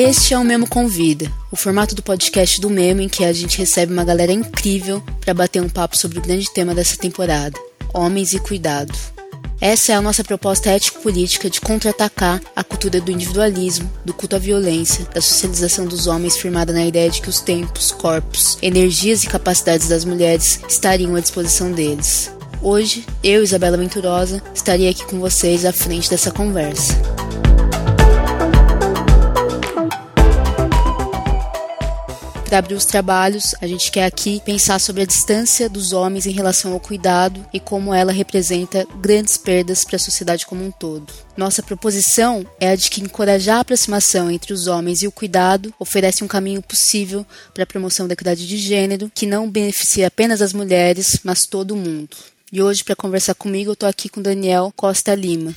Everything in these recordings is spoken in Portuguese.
Este é o Memo Convida, o formato do podcast do Memo em que a gente recebe uma galera incrível para bater um papo sobre o grande tema dessa temporada: homens e cuidado. Essa é a nossa proposta ético-política de contra-atacar a cultura do individualismo, do culto à violência, da socialização dos homens firmada na ideia de que os tempos, corpos, energias e capacidades das mulheres estariam à disposição deles. Hoje, eu, Isabela Venturosa, estaria aqui com vocês à frente dessa conversa. Para abrir os trabalhos, a gente quer aqui pensar sobre a distância dos homens em relação ao cuidado e como ela representa grandes perdas para a sociedade como um todo. Nossa proposição é a de que encorajar a aproximação entre os homens e o cuidado oferece um caminho possível para a promoção da equidade de gênero que não beneficia apenas as mulheres, mas todo mundo. E hoje, para conversar comigo, eu estou aqui com Daniel Costa Lima.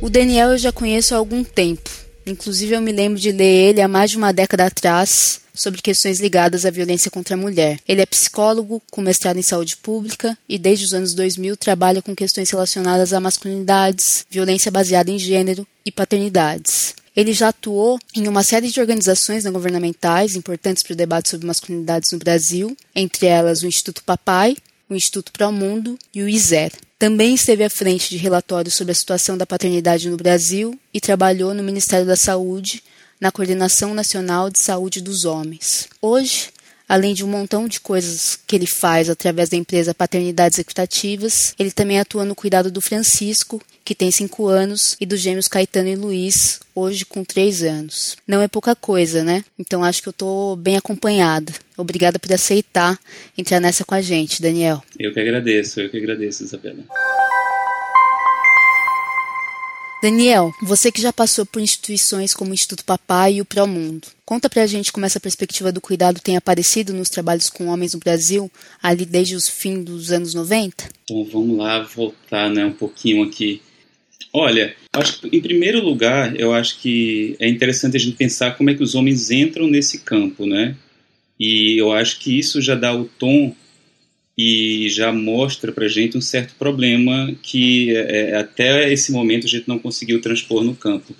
O Daniel eu já conheço há algum tempo. Inclusive, eu me lembro de ler ele há mais de uma década atrás sobre questões ligadas à violência contra a mulher. Ele é psicólogo com mestrado em saúde pública e desde os anos 2000 trabalha com questões relacionadas a masculinidades, violência baseada em gênero e paternidades. Ele já atuou em uma série de organizações não governamentais importantes para o debate sobre masculinidades no Brasil, entre elas o Instituto Papai, o Instituto Pro Mundo e o ISER. Também esteve à frente de relatórios sobre a situação da paternidade no Brasil e trabalhou no Ministério da Saúde, na Coordenação Nacional de Saúde dos Homens. Hoje, Além de um montão de coisas que ele faz através da empresa Paternidades Equitativas, ele também atua no cuidado do Francisco, que tem 5 anos, e dos gêmeos Caetano e Luiz, hoje com 3 anos. Não é pouca coisa, né? Então acho que eu estou bem acompanhada. Obrigada por aceitar entrar nessa com a gente, Daniel. Eu que agradeço, eu que agradeço, Isabela. Daniel, você que já passou por instituições como o Instituto Papai e o Promundo, conta pra gente como essa perspectiva do cuidado tem aparecido nos trabalhos com homens no Brasil, ali desde os fins dos anos 90? Bom, vamos lá voltar né, um pouquinho aqui. Olha, acho que, em primeiro lugar, eu acho que é interessante a gente pensar como é que os homens entram nesse campo, né? E eu acho que isso já dá o tom e já mostra para gente um certo problema que é, é, até esse momento a gente não conseguiu transpor no campo,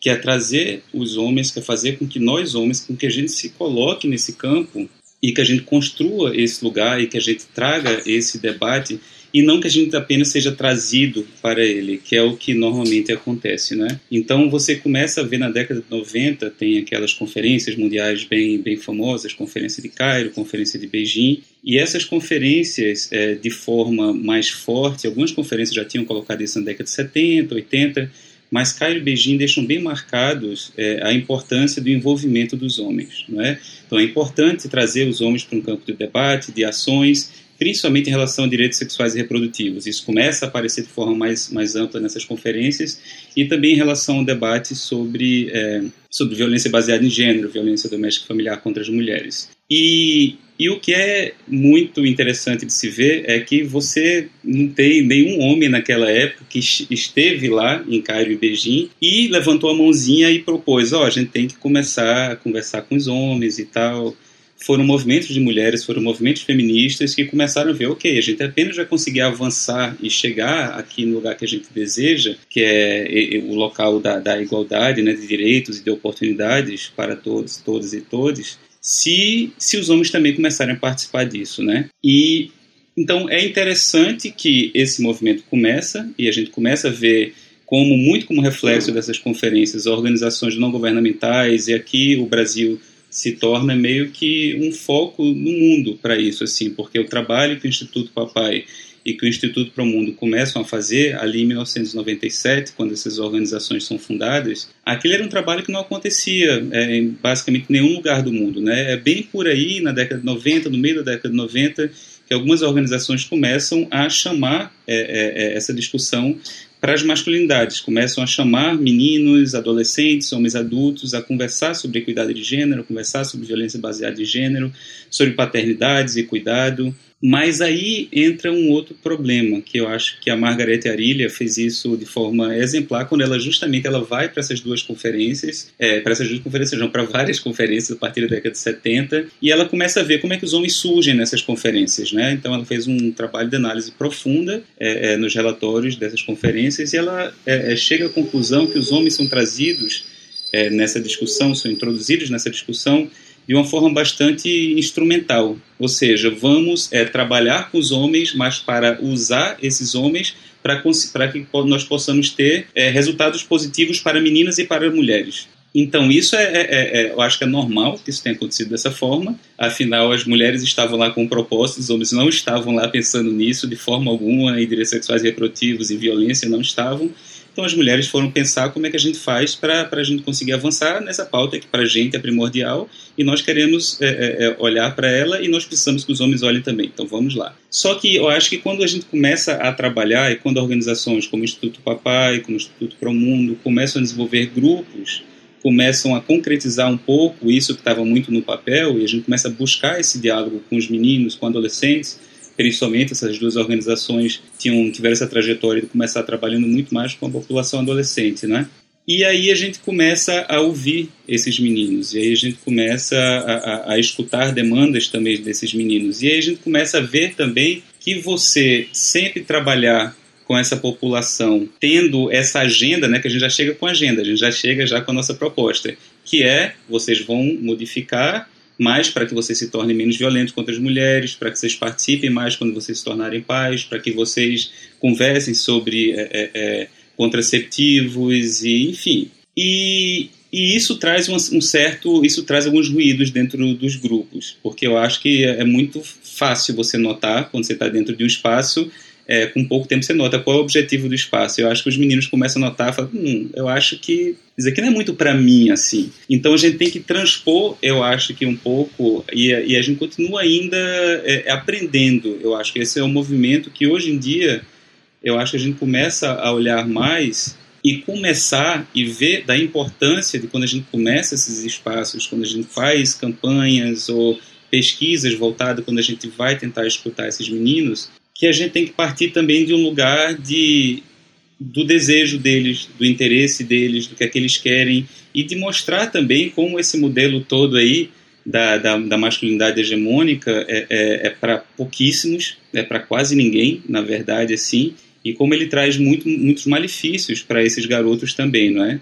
que é trazer os homens, que é fazer com que nós homens, com que a gente se coloque nesse campo e que a gente construa esse lugar e que a gente traga esse debate e não que a gente apenas seja trazido para ele, que é o que normalmente acontece, né? Então você começa a ver na década de 90 tem aquelas conferências mundiais bem bem famosas, conferência de Cairo, conferência de Beijing, e essas conferências é, de forma mais forte, algumas conferências já tinham colocado isso na década de 70, 80, mas Cairo e Beijing deixam bem marcados é, a importância do envolvimento dos homens, não é? Então é importante trazer os homens para um campo de debate, de ações principalmente em relação a direitos sexuais e reprodutivos. Isso começa a aparecer de forma mais, mais ampla nessas conferências e também em relação ao debate sobre, é, sobre violência baseada em gênero, violência doméstica familiar contra as mulheres. E, e o que é muito interessante de se ver é que você não tem nenhum homem naquela época que esteve lá em Cairo e Beijing e levantou a mãozinha e propôs: ó, oh, a gente tem que começar a conversar com os homens e tal foram movimentos de mulheres, foram movimentos feministas que começaram a ver, ok, a gente apenas vai conseguir avançar e chegar aqui no lugar que a gente deseja, que é o local da, da igualdade, né, de direitos e de oportunidades para todos, todas e todos, se, se os homens também começarem a participar disso, né? E então é interessante que esse movimento começa e a gente começa a ver como muito como reflexo dessas conferências, organizações não governamentais e aqui o Brasil se torna meio que um foco no mundo para isso, assim, porque o trabalho que o Instituto Papai e que o Instituto para o Mundo começam a fazer ali em 1997, quando essas organizações são fundadas, aquele era um trabalho que não acontecia é, em basicamente nenhum lugar do mundo. Né? É bem por aí, na década de 90, no meio da década de 90, que algumas organizações começam a chamar é, é, é essa discussão para as masculinidades. Começam a chamar meninos, adolescentes, homens adultos a conversar sobre equidade de gênero, conversar sobre violência baseada em gênero, sobre paternidades e cuidado, mas aí entra um outro problema, que eu acho que a Margaret Arilha fez isso de forma exemplar, quando ela justamente ela vai para essas duas conferências, é, para essas duas conferências, não, para várias conferências a partir da década de 70, e ela começa a ver como é que os homens surgem nessas conferências, né? Então ela fez um trabalho de análise profunda é, é, nos relatórios dessas conferências e ela é, é, chega à conclusão que os homens são trazidos é, nessa discussão, são introduzidos nessa discussão de uma forma bastante instrumental. Ou seja, vamos é, trabalhar com os homens, mas para usar esses homens para que nós possamos ter é, resultados positivos para meninas e para mulheres. Então, isso é, é, é, é, eu acho que é normal que isso tenha acontecido dessa forma. Afinal, as mulheres estavam lá com propósitos, os homens não estavam lá pensando nisso de forma alguma, em direitos sexuais e reprodutivos e violência não estavam. Então, as mulheres foram pensar como é que a gente faz para a gente conseguir avançar nessa pauta que para a gente é primordial e nós queremos é, é, é, olhar para ela e nós precisamos que os homens olhem também. Então, vamos lá. Só que eu acho que quando a gente começa a trabalhar e quando organizações como o Instituto Papai, como o Instituto Pro Mundo começam a desenvolver grupos começam a concretizar um pouco isso que estava muito no papel e a gente começa a buscar esse diálogo com os meninos, com adolescentes, principalmente essas duas organizações tinham tiveram essa trajetória de começar trabalhando muito mais com a população adolescente, né? E aí a gente começa a ouvir esses meninos, e aí a gente começa a, a, a, escutar demandas também desses meninos, e aí a gente começa a ver também que você sempre trabalhar com essa população, tendo essa agenda, né, que a gente já chega com a agenda, a gente já chega já com a nossa proposta, que é vocês vão modificar mais para que vocês se tornem menos violentos contra as mulheres, para que vocês participem mais quando vocês se tornarem pais, para que vocês conversem sobre é, é, é, contraceptivos e enfim. E, e isso traz um, um, certo, isso traz alguns ruídos dentro dos grupos, porque eu acho que é muito fácil você notar quando você está dentro de um espaço é, com pouco tempo você nota qual é o objetivo do espaço. Eu acho que os meninos começam a notar, falam, hum, eu acho que isso aqui não é muito para mim assim. Então a gente tem que transpor, eu acho que um pouco, e, e a gente continua ainda é, aprendendo. Eu acho que esse é um movimento que hoje em dia eu acho que a gente começa a olhar mais e começar e ver da importância de quando a gente começa esses espaços, quando a gente faz campanhas ou pesquisas voltadas, quando a gente vai tentar escutar esses meninos, que a gente tem que partir também de um lugar de do desejo deles, do interesse deles, do que é que eles querem e de mostrar também como esse modelo todo aí da, da, da masculinidade hegemônica é, é, é para pouquíssimos, é para quase ninguém, na verdade, assim, e como ele traz muito, muitos malefícios para esses garotos também, não é?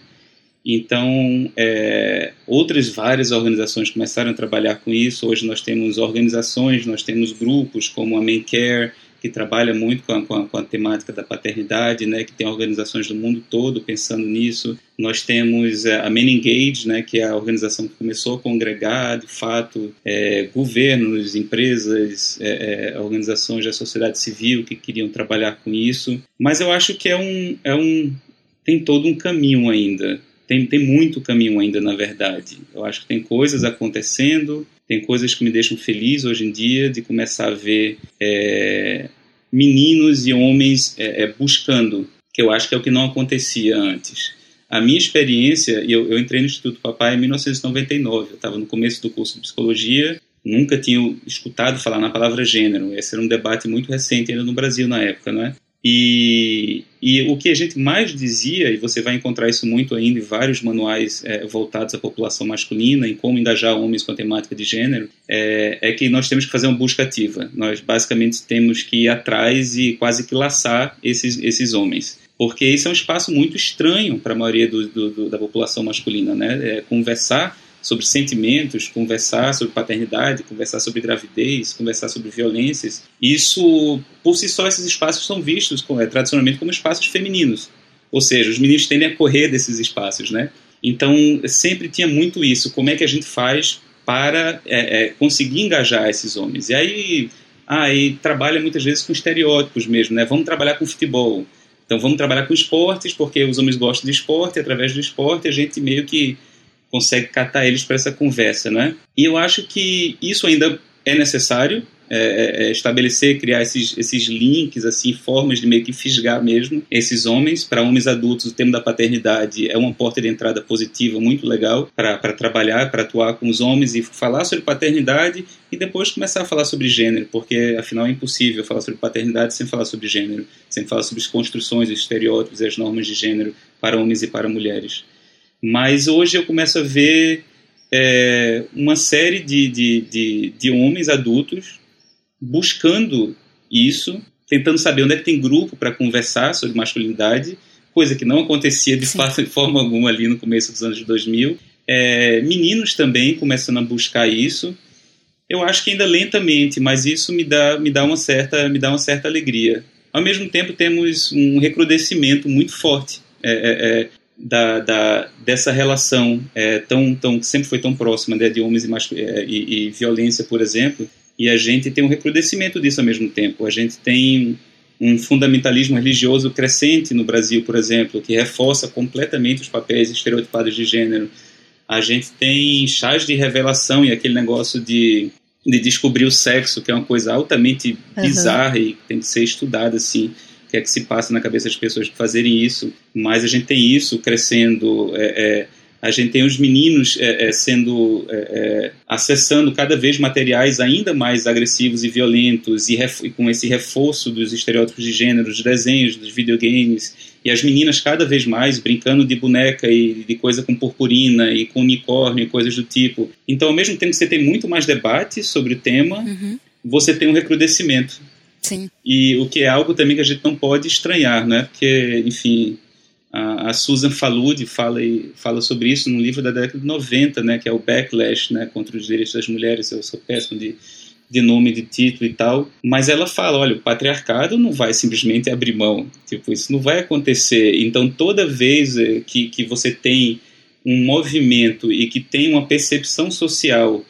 Então, é, outras várias organizações começaram a trabalhar com isso. Hoje nós temos organizações, nós temos grupos como a Main Care, que trabalha muito com a, com, a, com a, temática da paternidade, né, que tem organizações do mundo todo pensando nisso. Nós temos é, a Men Engage, né, que é a organização que começou a congregar, de fato, é, governos, empresas, é, é organizações da sociedade civil que queriam trabalhar com isso. Mas eu acho que é um, é um tem todo um caminho ainda. Tem, tem muito caminho ainda, na verdade. Eu acho que tem coisas acontecendo, tem coisas que me deixam feliz hoje em dia de começar a ver é, meninos e homens é, é, buscando, que eu acho que é o que não acontecia antes. A minha experiência, eu, eu entrei no Instituto Papai em 1999, eu estava no começo do curso de psicologia, nunca tinha escutado falar na palavra gênero. Esse era um debate muito recente ainda no Brasil na época, não é? E, e o que a gente mais dizia, e você vai encontrar isso muito ainda em vários manuais é, voltados à população masculina, em como engajar homens com a temática de gênero, é, é, que nós temos que fazer uma busca ativa. Nós basicamente temos que ir atrás e quase que laçar esses, esses homens. Porque isso é um espaço muito estranho para a maioria do, do, da população masculina, né? É conversar sobre sentimentos, conversar sobre paternidade, conversar sobre gravidez, conversar sobre violências. Isso, por si só, esses espaços são vistos é, tradicionalmente como espaços femininos. Ou seja, os meninos tendem a correr desses espaços, né? Então, sempre tinha muito isso. Como é que a gente faz para é, é, conseguir engajar esses homens? E aí, aí trabalha muitas vezes com estereótipos mesmo, né? Vamos trabalhar com futebol. Então, vamos trabalhar com esportes, porque os homens gostam de esporte, através do esporte a gente meio que consegue catar eles para essa conversa, né? E eu acho que isso ainda é necessário, é, é, é, estabelecer, criar esses, esses links, assim, formas de meio que fisgar mesmo esses homens. Para homens adultos, o tema da paternidade é uma porta de entrada positiva muito legal para trabalhar, para atuar com os homens e falar sobre paternidade e depois começar a falar sobre gênero, porque afinal é impossível falar sobre paternidade sem falar sobre gênero, sem falar sobre as construções, os estereótipos e as normas de gênero para homens e para mulheres. Mas hoje eu começo a ver é, uma série de, de, de, de, homens adultos buscando isso, tentando saber onde é que tem grupo para conversar sobre masculinidade, coisa que não acontecia de, fato, de forma alguma ali no começo dos anos 2000. É, meninos também começando a buscar isso. Eu acho que ainda lentamente, mas isso me dá, me dá, uma, certa, me dá uma certa alegria. Ao mesmo tempo, temos um recrudescimento muito forte é, é, é da, da, dessa relação é, tão, tão, que sempre foi tão próxima né, de homens e, é, e, e violência, por exemplo, e a gente tem um recrudescimento disso ao mesmo tempo. A gente tem um fundamentalismo religioso crescente no Brasil, por exemplo, que reforça completamente os papéis estereotipados de gênero. A gente tem chás de revelação e aquele negócio de, de descobrir o sexo, que é uma coisa altamente uhum. bizarra e tem que ser estudada assim. Que é que se passa na cabeça das pessoas para fazerem isso? Mas a gente tem isso crescendo. É, é, a gente tem os meninos é, é, sendo é, é, acessando cada vez materiais ainda mais agressivos e violentos e, e, com esse reforço dos estereótipos de gênero, dos desenhos, dos videogames e as meninas cada vez mais brincando de boneca e de coisa com purpurina e com unicórnio e coisas do tipo. Então, ao mesmo tempo que você tem muito mais debate sobre o tema, uhum. você tem um recrudescimento. Sim. E o que é algo também que a gente não pode estranhar, né? Porque, enfim, a, a Susan Falud fala, fala sobre isso num livro da década de 90, né, que é o Backlash né, contra os direitos das mulheres. Eu sou péssimo de, de nome, de título e tal. Mas ela fala: olha, o patriarcado não vai simplesmente abrir mão. Tipo, isso não vai acontecer. Então, toda vez eh, que, que você tem um movimento e que tem uma percepção social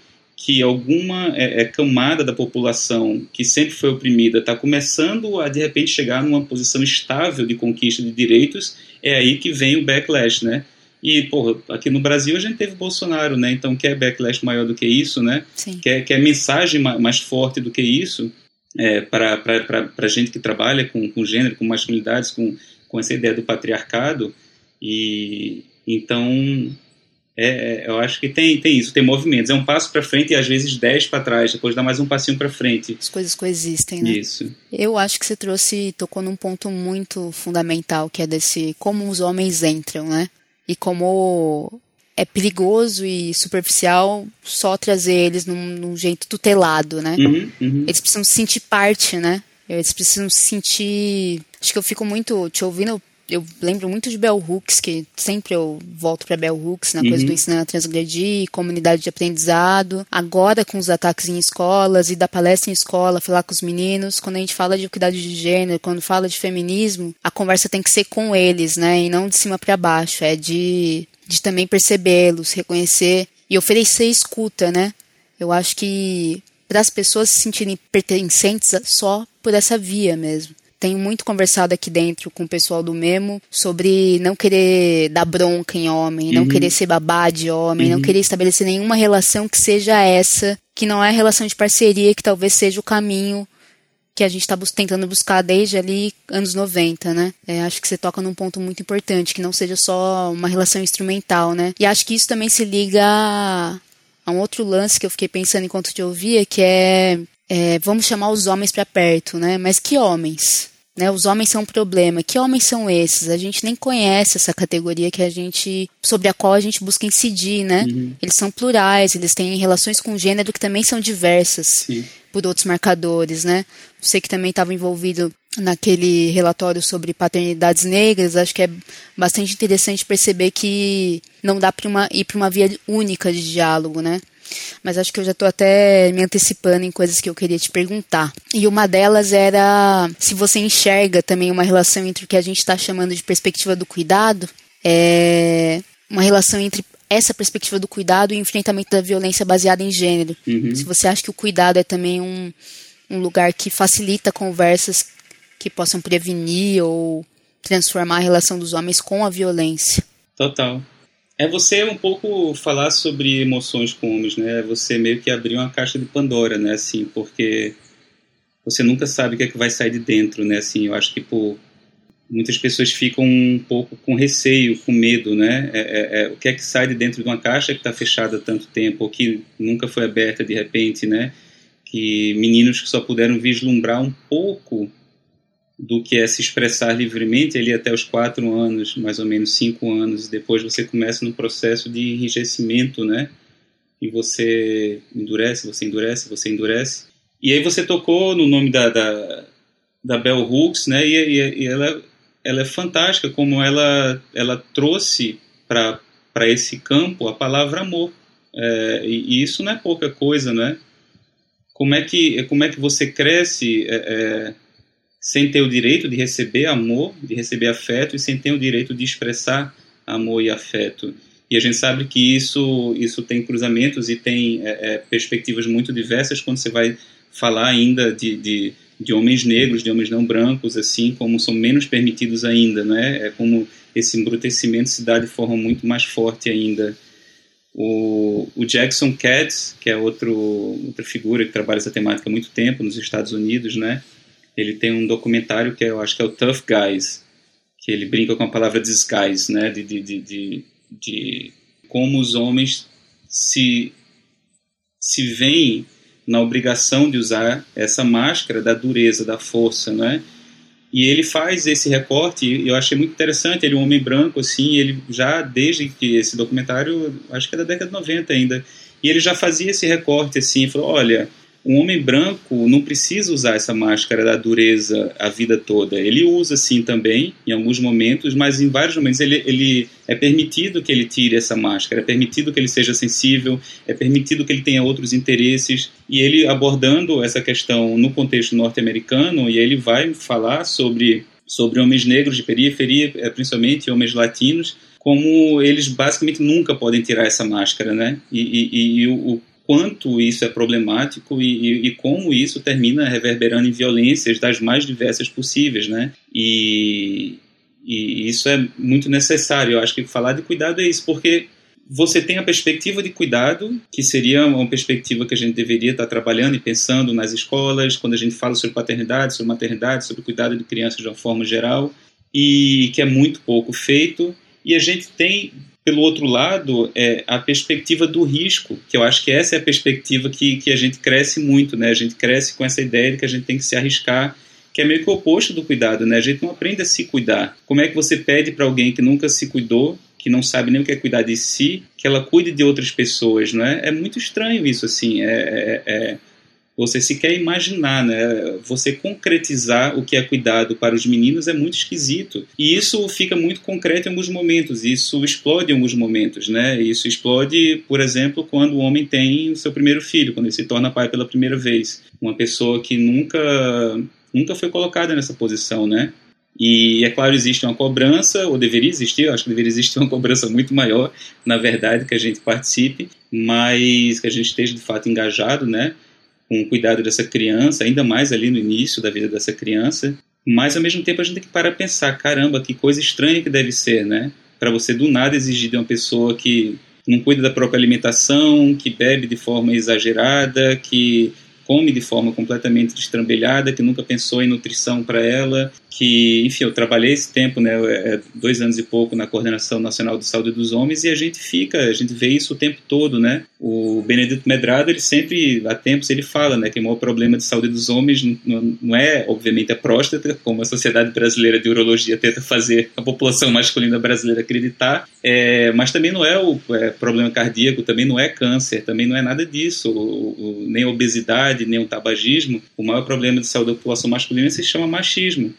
que alguma é, é, camada da população que sempre foi oprimida está começando a de repente chegar numa posição estável de conquista de direitos, é aí que vem o backlash, né? E, porra, aqui no Brasil a gente teve Bolsonaro, né? Então, quer backlash maior do que isso, né? Sim. Quer, quer mensagem mais forte do que isso é, para a gente que trabalha com, com gênero, com masculinidades, com, com essa ideia do patriarcado. E então é, é, eu acho que tem, tem isso, tem movimentos. É um passo para frente e às vezes dez para trás, depois dá mais um passinho para frente. As coisas coexistem, né? Isso. Eu acho que você trouxe, tocou num ponto muito fundamental, que é desse como os homens entram, né? E como é perigoso e superficial só trazer eles num, num jeito tutelado, né? Uhum, uhum. Eles precisam se sentir parte, né? Eles precisam se sentir. Acho que eu fico muito te ouvindo eu lembro muito de Bell Hooks, que sempre eu volto para Bell Hooks, na uhum. coisa do ensinar a transgredir, comunidade de aprendizado. Agora com os ataques em escolas e da palestra em escola, falar com os meninos, quando a gente fala de equidade de gênero, quando fala de feminismo, a conversa tem que ser com eles, né? E não de cima para baixo, é de, de também percebê-los, reconhecer e oferecer escuta, né? Eu acho que para as pessoas se sentirem pertencentes só por essa via mesmo tenho muito conversado aqui dentro com o pessoal do Memo sobre não querer dar bronca em homem, uhum. não querer ser babá de homem, uhum. não querer estabelecer nenhuma relação que seja essa, que não é relação de parceria, que talvez seja o caminho que a gente está bus tentando buscar desde ali anos 90, né? É, acho que você toca num ponto muito importante, que não seja só uma relação instrumental, né? E acho que isso também se liga a, a um outro lance que eu fiquei pensando enquanto te ouvia, que é, é vamos chamar os homens para perto, né? Mas que homens? Né, os homens são um problema. Que homens são esses? A gente nem conhece essa categoria que a gente sobre a qual a gente busca incidir, né? Uhum. Eles são plurais, eles têm relações com gênero que também são diversas Sim. por outros marcadores, né? Você que também estava envolvido naquele relatório sobre paternidades negras, acho que é bastante interessante perceber que não dá para ir para uma via única de diálogo, né? Mas acho que eu já estou até me antecipando em coisas que eu queria te perguntar. E uma delas era se você enxerga também uma relação entre o que a gente está chamando de perspectiva do cuidado, é uma relação entre essa perspectiva do cuidado e o enfrentamento da violência baseada em gênero. Uhum. Se você acha que o cuidado é também um, um lugar que facilita conversas que possam prevenir ou transformar a relação dos homens com a violência. Total. É você um pouco falar sobre emoções com homens, né? É você meio que abrir uma caixa de Pandora, né? Assim, porque você nunca sabe o que é que vai sair de dentro, né? Assim, eu acho que muitas pessoas ficam um pouco com receio, com medo, né? É, é, é, o que é que sai de dentro de uma caixa que está fechada há tanto tempo, ou que nunca foi aberta de repente, né? Que meninos que só puderam vislumbrar um pouco do que é se expressar livremente ali até os quatro anos, mais ou menos cinco anos. Depois você começa no processo de enrijecimento, né? E você endurece, você endurece, você endurece. E aí você tocou no nome da, da, da Bell Hooks, né? E, e, e ela ela é fantástica como ela, ela trouxe para esse campo a palavra amor. É, e, e, isso não é pouca coisa, né? Como é que, como é que você cresce é, é, sem ter o direito de receber amor, de receber afeto, e sem ter o direito de expressar amor e afeto? E a gente sabe que isso, isso tem cruzamentos e tem é, é, perspectivas muito diversas quando você vai falar ainda de, de de homens negros, de homens não brancos, assim como são menos permitidos ainda, né? É como esse embrutecimento se dá de forma muito mais forte ainda. O, o Jackson Katz, que é outro, outra figura que trabalha essa temática há muito tempo nos Estados Unidos, né? Ele tem um documentário que eu acho que é o Tough Guys, que ele brinca com a palavra disguise, né? De, de, de, de, de como os homens se se veem na obrigação de usar essa máscara da dureza, da força, né? E ele faz esse recorte, e eu achei muito interessante, ele é um homem branco, assim, ele já, desde que esse documentário, acho que é da década de 90 ainda, e ele já fazia esse recorte, assim, falou, olha, um homem branco não precisa usar essa máscara da dureza a vida toda. Ele usa sim também, em alguns momentos, mas em vários momentos ele, ele é permitido que ele tire essa máscara, é permitido que ele seja sensível, é permitido que ele tenha outros interesses. E ele abordando essa questão no contexto norte-americano, e ele vai falar sobre, sobre homens negros de periferia, eh, principalmente homens latinos, como eles basicamente nunca podem tirar essa máscara, né? E, e, e o, quanto isso é problemático e, e, e, como isso termina reverberando em violências das mais diversas possíveis, né? E, e isso é muito necessário. Eu acho que falar de cuidado é isso, porque você tem a perspectiva de cuidado, que seria uma perspectiva que a gente deveria estar trabalhando e pensando nas escolas, quando a gente fala sobre paternidade, sobre maternidade, sobre cuidado de crianças de uma forma geral, e que é muito pouco feito. E a gente tem pelo outro lado, é a perspectiva do risco, que eu acho que essa é a perspectiva que, que a gente cresce muito, né? A gente cresce com essa ideia de que a gente tem que se arriscar, que é meio que o oposto do cuidado, né? A gente não aprende a se cuidar. Como é que você pede para alguém que nunca se cuidou, que não sabe nem o que é cuidar de si, que ela cuide de outras pessoas, não é? É muito estranho isso, assim. é, é, é você sequer imaginar, né? Você concretizar o que é cuidado para os meninos é muito esquisito. E isso fica muito concreto em alguns momentos, isso explode em alguns momentos, né? Isso explode, por exemplo, quando o homem tem o seu primeiro filho, quando ele se torna pai pela primeira vez. Uma pessoa que nunca, nunca foi colocada nessa posição, né? E é claro, existe uma cobrança, ou deveria existir, eu acho que deveria existir uma cobrança muito maior, na verdade, que a gente participe, mas que a gente esteja de fato engajado, né? Com o cuidado dessa criança, ainda mais ali no início da vida dessa criança. Mas ao mesmo tempo a gente tem que parar pensar, caramba, que coisa estranha que deve ser, né? Para você do nada exigir de uma pessoa que não cuida da própria alimentação, que bebe de forma exagerada, que come de forma completamente destrambelhada, que nunca pensou em nutrição para ela, que, enfim, eu trabalhei esse tempo, né, é, dois anos e pouco na Coordenação Nacional de Saúde dos Homens e a gente fica, a gente vê isso o tempo todo, né? O Benedito Medrado, ele sempre, há tempos, ele fala, né, que o maior problema de saúde dos homens não, não é, obviamente, a próstata, como a Sociedade Brasileira de Urologia tenta fazer a população masculina brasileira acreditar, é, mas também não é o é, problema cardíaco, também não é câncer, também não é nada disso, o, o, nem a obesidade, nem o tabagismo. O maior problema de saúde da população masculina se chama machismo.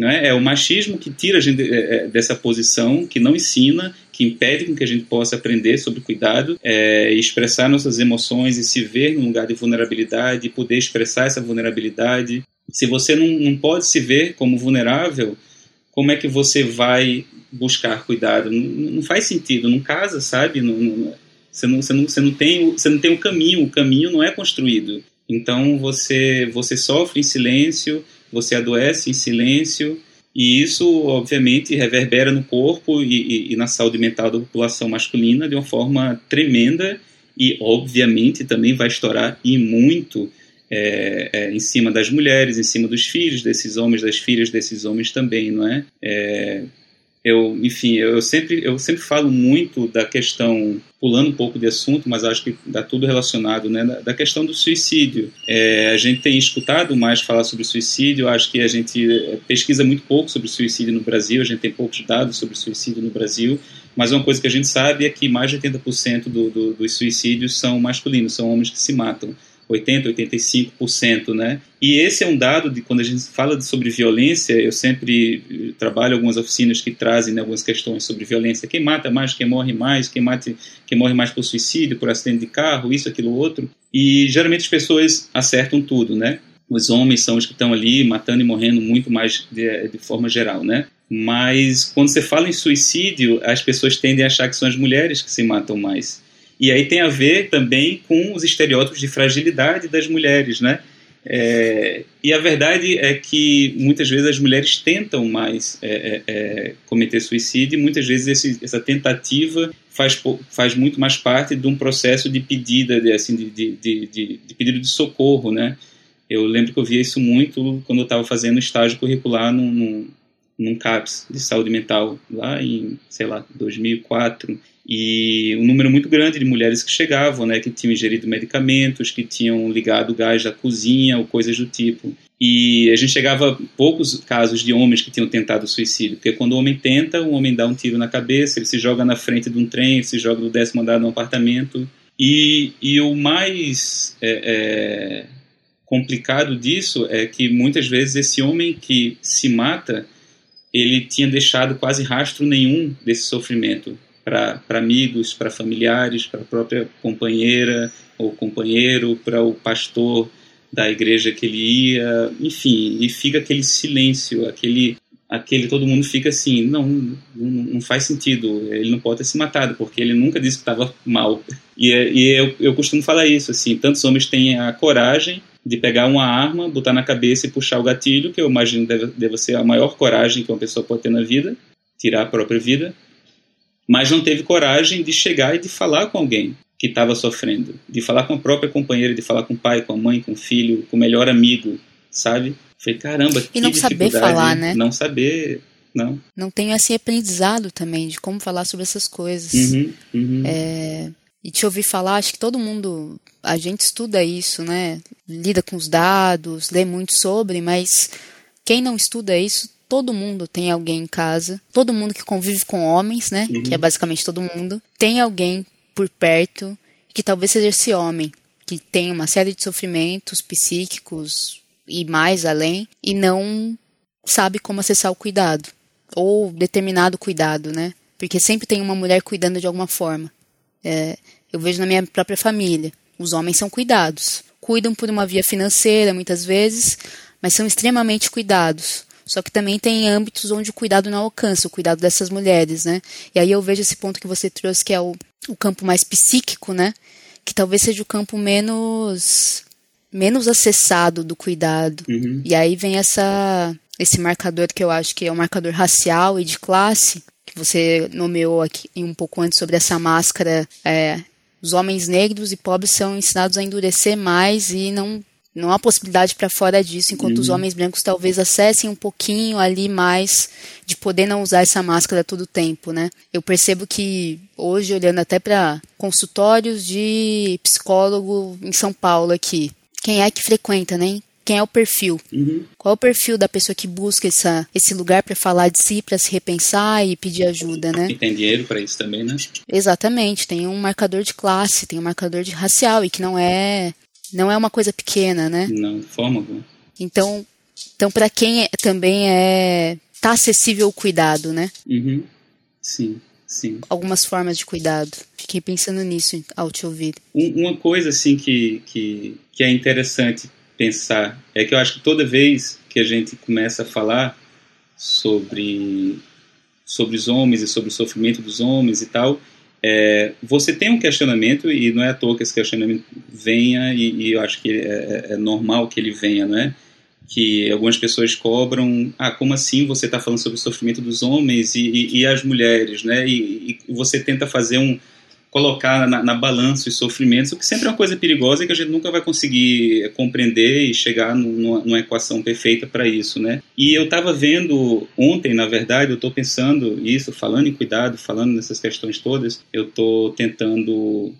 Né? É o machismo que tira a gente é, é, dessa posição, que não ensina, que impede que a gente possa aprender sobre cuidado, é, expressar nossas emoções e se ver num lugar de vulnerabilidade, poder expressar essa vulnerabilidade. Se você não, não pode se ver como vulnerável, como é que você vai buscar cuidado? Não, não faz sentido, não casa, sabe? Não, não, você, não, você, não, você, não tem, você não tem um caminho, o caminho não é construído. Então você, você sofre em silêncio, você adoece em silêncio, e isso, obviamente, reverbera no corpo e, e, e, na saúde mental da população masculina de uma forma tremenda e, obviamente, também vai estourar e muito é, é, em cima das mulheres, em cima dos filhos desses homens, das filhas desses homens também, não é? é eu, enfim, eu sempre, eu sempre falo muito da questão, pulando um pouco de assunto, mas acho que dá tudo relacionado, né, da, questão do suicídio. É, a gente tem escutado mais falar sobre suicídio, acho que a gente é, pesquisa muito pouco sobre suicídio no Brasil, a gente tem poucos dados sobre suicídio no Brasil, mas uma coisa que a gente sabe é que mais de 80% do, do, dos suicídios são masculinos, são homens que se matam. 80, 85%, né? E esse é um dado de quando a gente fala sobre violência, eu sempre trabalho algumas oficinas que trazem né, algumas questões sobre violência. Quem mata mais, quem morre mais, quem, mata, quem morre mais por suicídio, por acidente de carro, isso, aquilo, outro. E geralmente as pessoas acertam tudo, né? Os homens são os que estão ali matando e morrendo muito mais de, de forma geral, né? Mas quando você fala em suicídio, as pessoas tendem a achar que são as mulheres que se matam mais. E aí tem a ver também com os estereótipos de fragilidade das mulheres, né? É, e a verdade é que muitas vezes as mulheres tentam mais é, é, é cometer suicídio e muitas vezes esse, essa tentativa faz, faz muito mais parte de um processo de pedida, de, assim, de, de, de, de pedido de socorro, né? Eu lembro que eu via isso muito quando eu estava fazendo estágio curricular num, num, num CAPS de saúde mental lá em, sei lá, 2004 e um número muito grande de mulheres que chegavam, né, que tinham ingerido medicamentos, que tinham ligado gás da cozinha ou coisas do tipo. E a gente chegava a poucos casos de homens que tinham tentado suicídio, porque quando o homem tenta, o homem dá um tiro na cabeça, ele se joga na frente de um trem, ele se joga do décimo andar de um apartamento. E, e o mais é, é, complicado disso é que muitas vezes esse homem que se mata, ele tinha deixado quase rastro nenhum desse sofrimento para amigos, para familiares, para a própria companheira ou companheiro, para o pastor da igreja que ele ia, enfim, e fica aquele silêncio, aquele aquele todo mundo fica assim, não, não, não faz sentido, ele não pode ter se matado, porque ele nunca disse que estava mal. E, e eu, eu costumo falar isso, assim, tantos homens têm a coragem de pegar uma arma, botar na cabeça e puxar o gatilho, que eu imagino deve, deve ser a maior coragem que uma pessoa pode ter na vida, tirar a própria vida, mas não teve coragem de chegar e de falar com alguém que estava sofrendo, de falar com a própria companheira, de falar com o pai, com a mãe, com o filho, com o melhor amigo, sabe? Falei, caramba, que E não saber falar, né? Não saber, não. Não tem esse aprendizado também de como falar sobre essas coisas. Uhum, uhum. É, e te ouvir falar, acho que todo mundo, a gente estuda isso, né? Lida com os dados, lê muito sobre, mas quem não estuda isso todo mundo tem alguém em casa, todo mundo que convive com homens, né? Uhum. Que é basicamente todo mundo, tem alguém por perto que talvez seja esse homem que tem uma série de sofrimentos psíquicos e mais além e não sabe como acessar o cuidado ou determinado cuidado, né? Porque sempre tem uma mulher cuidando de alguma forma. É, eu vejo na minha própria família, os homens são cuidados, cuidam por uma via financeira muitas vezes, mas são extremamente cuidados. Só que também tem âmbitos onde o cuidado não alcança, o cuidado dessas mulheres, né? E aí eu vejo esse ponto que você trouxe, que é o, o campo mais psíquico, né? Que talvez seja o campo menos menos acessado do cuidado. Uhum. E aí vem essa esse marcador que eu acho que é um marcador racial e de classe, que você nomeou aqui um pouco antes sobre essa máscara. É, os homens negros e pobres são ensinados a endurecer mais e não não há possibilidade para fora disso, enquanto uhum. os homens brancos talvez acessem um pouquinho ali mais de poder não usar essa máscara todo o tempo, né? Eu percebo que hoje, olhando até para consultórios de psicólogo em São Paulo aqui, quem é que frequenta, né? Quem é o perfil? Uhum. Qual é o perfil da pessoa que busca essa, esse lugar para falar de si, para se repensar e pedir ajuda, né? E tem dinheiro para isso também, né? Exatamente. Tem um marcador de classe, tem um marcador de racial e que não é não é uma coisa pequena, né? Não, forma alguma. Então, então para quem é, também é tá acessível o cuidado, né? Uhum. Sim, sim. Algumas formas de cuidado. Fiquei pensando nisso ao te ouvir. Um, uma coisa assim que, que, que é interessante pensar é que eu acho que toda vez que a gente começa a falar sobre sobre os homens e sobre o sofrimento dos homens e tal, é, você tem um questionamento e não é à toa que esse questionamento venha e, e eu acho que é, é, é normal que ele venha, não é? Que algumas pessoas cobram, ah, como assim você está falando sobre o sofrimento dos homens e, e, e as mulheres, né? E, você tenta fazer um, colocar na, na, balança os sofrimentos, o que sempre é uma coisa perigosa e que a gente nunca vai conseguir compreender e chegar numa, numa equação perfeita para isso, né? E eu estava vendo ontem, na verdade, eu estou pensando isso, falando em cuidado, falando nessas questões todas, eu estou tentando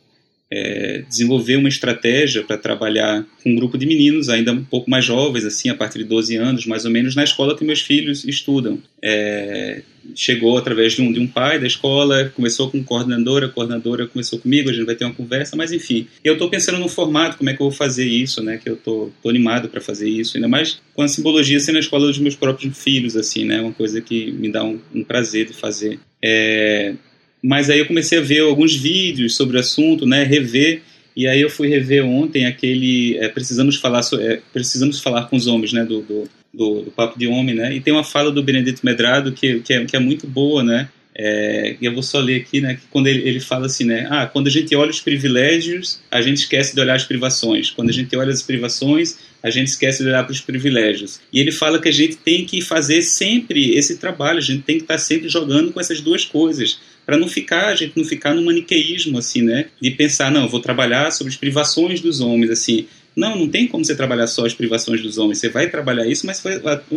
é, desenvolver uma estratégia para trabalhar com um grupo de meninos ainda um pouco mais jovens, assim, a partir de 12 anos, mais ou menos, na escola que meus filhos estudam. É, chegou através de um, de um pai da escola, começou com coordenadora, a coordenadora começou comigo, a gente vai ter uma conversa, mas enfim. Eu estou pensando no formato, como é que eu vou fazer isso, né? Que eu tô, tô animado para fazer isso, ainda mais com a simbologia sendo a escola dos meus próprios filhos, assim, né? Uma coisa que me dá um, um prazer de fazer. É, mas aí eu comecei a ver alguns vídeos sobre o assunto, né, rever, e aí eu fui rever ontem aquele é, precisamos falar é, precisamos falar com os homens, né, do, do, do, do, papo de homem, né, e tem uma fala do Benedito Medrado que, que, é, que é muito boa, né, é, eu vou só ler aqui, né, que quando ele, ele fala assim, né, ah, quando a gente olha os privilégios, a gente esquece de olhar as privações. Quando a gente olha as privações, a gente esquece de olhar para os privilégios. E ele fala que a gente tem que fazer sempre esse trabalho, a gente tem que estar sempre jogando com essas duas coisas para não ficar, a gente não ficar no maniqueísmo, assim, né? De pensar, não, vou trabalhar sobre as privações dos homens, assim. Não, não tem como você trabalhar só as privações dos homens. Você vai trabalhar isso, mas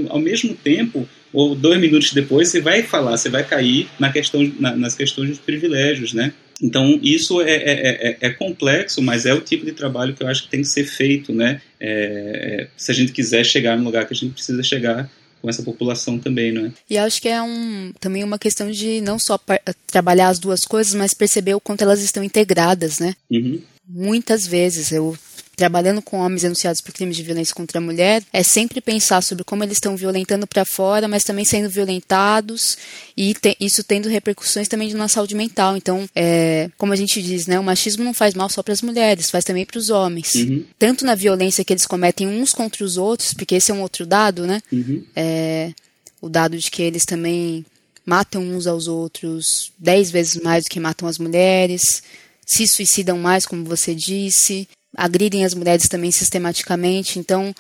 ao mesmo tempo, ou dois minutos depois, você vai falar, você vai cair na questão, na, nas questões dos privilégios, né? Então, isso é, é, é, é, complexo, mas é o tipo de trabalho que eu acho que tem que ser feito, né? É, se a gente quiser chegar no lugar que a gente precisa chegar com essa população também, não é? E acho que é um, também uma questão de não só trabalhar as duas coisas, mas perceber o quanto elas estão integradas, né? Uhum. Muitas vezes eu trabalhando com homens denunciados por crimes de violência contra a mulher, é sempre pensar sobre como eles estão violentando para fora, mas também sendo violentados e te, isso tendo repercussões também na saúde mental. Então, é, como a gente diz, né, o machismo não faz mal só para as mulheres, faz também para os homens. Uhum. Tanto na violência que eles cometem uns contra os outros, porque esse é um outro dado, né? Uhum. É, o dado de que eles também matam uns aos outros dez vezes mais do que matam as mulheres, se suicidam mais, como você disse, agridem as mulheres também sistematicamente. Então,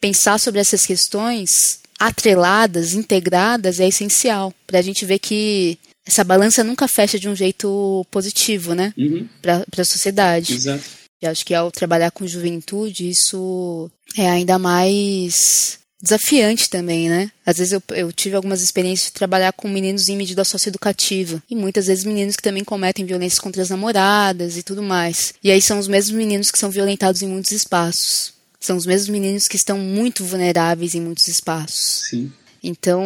pensar sobre essas questões atreladas, integradas, é essencial para a gente ver que essa balança nunca fecha de um jeito positivo, né? Uhum. Para a sociedade. Exato. E acho que ao trabalhar com juventude, isso é ainda mais desafiante também, né? Às vezes eu, eu tive algumas experiências de trabalhar com meninos em medida socioeducativa. E muitas vezes meninos que também cometem violência contra as namoradas e tudo mais. E aí são os mesmos meninos que são violentados em muitos espaços. São os mesmos meninos que estão muito vulneráveis em muitos espaços. Sim. Então,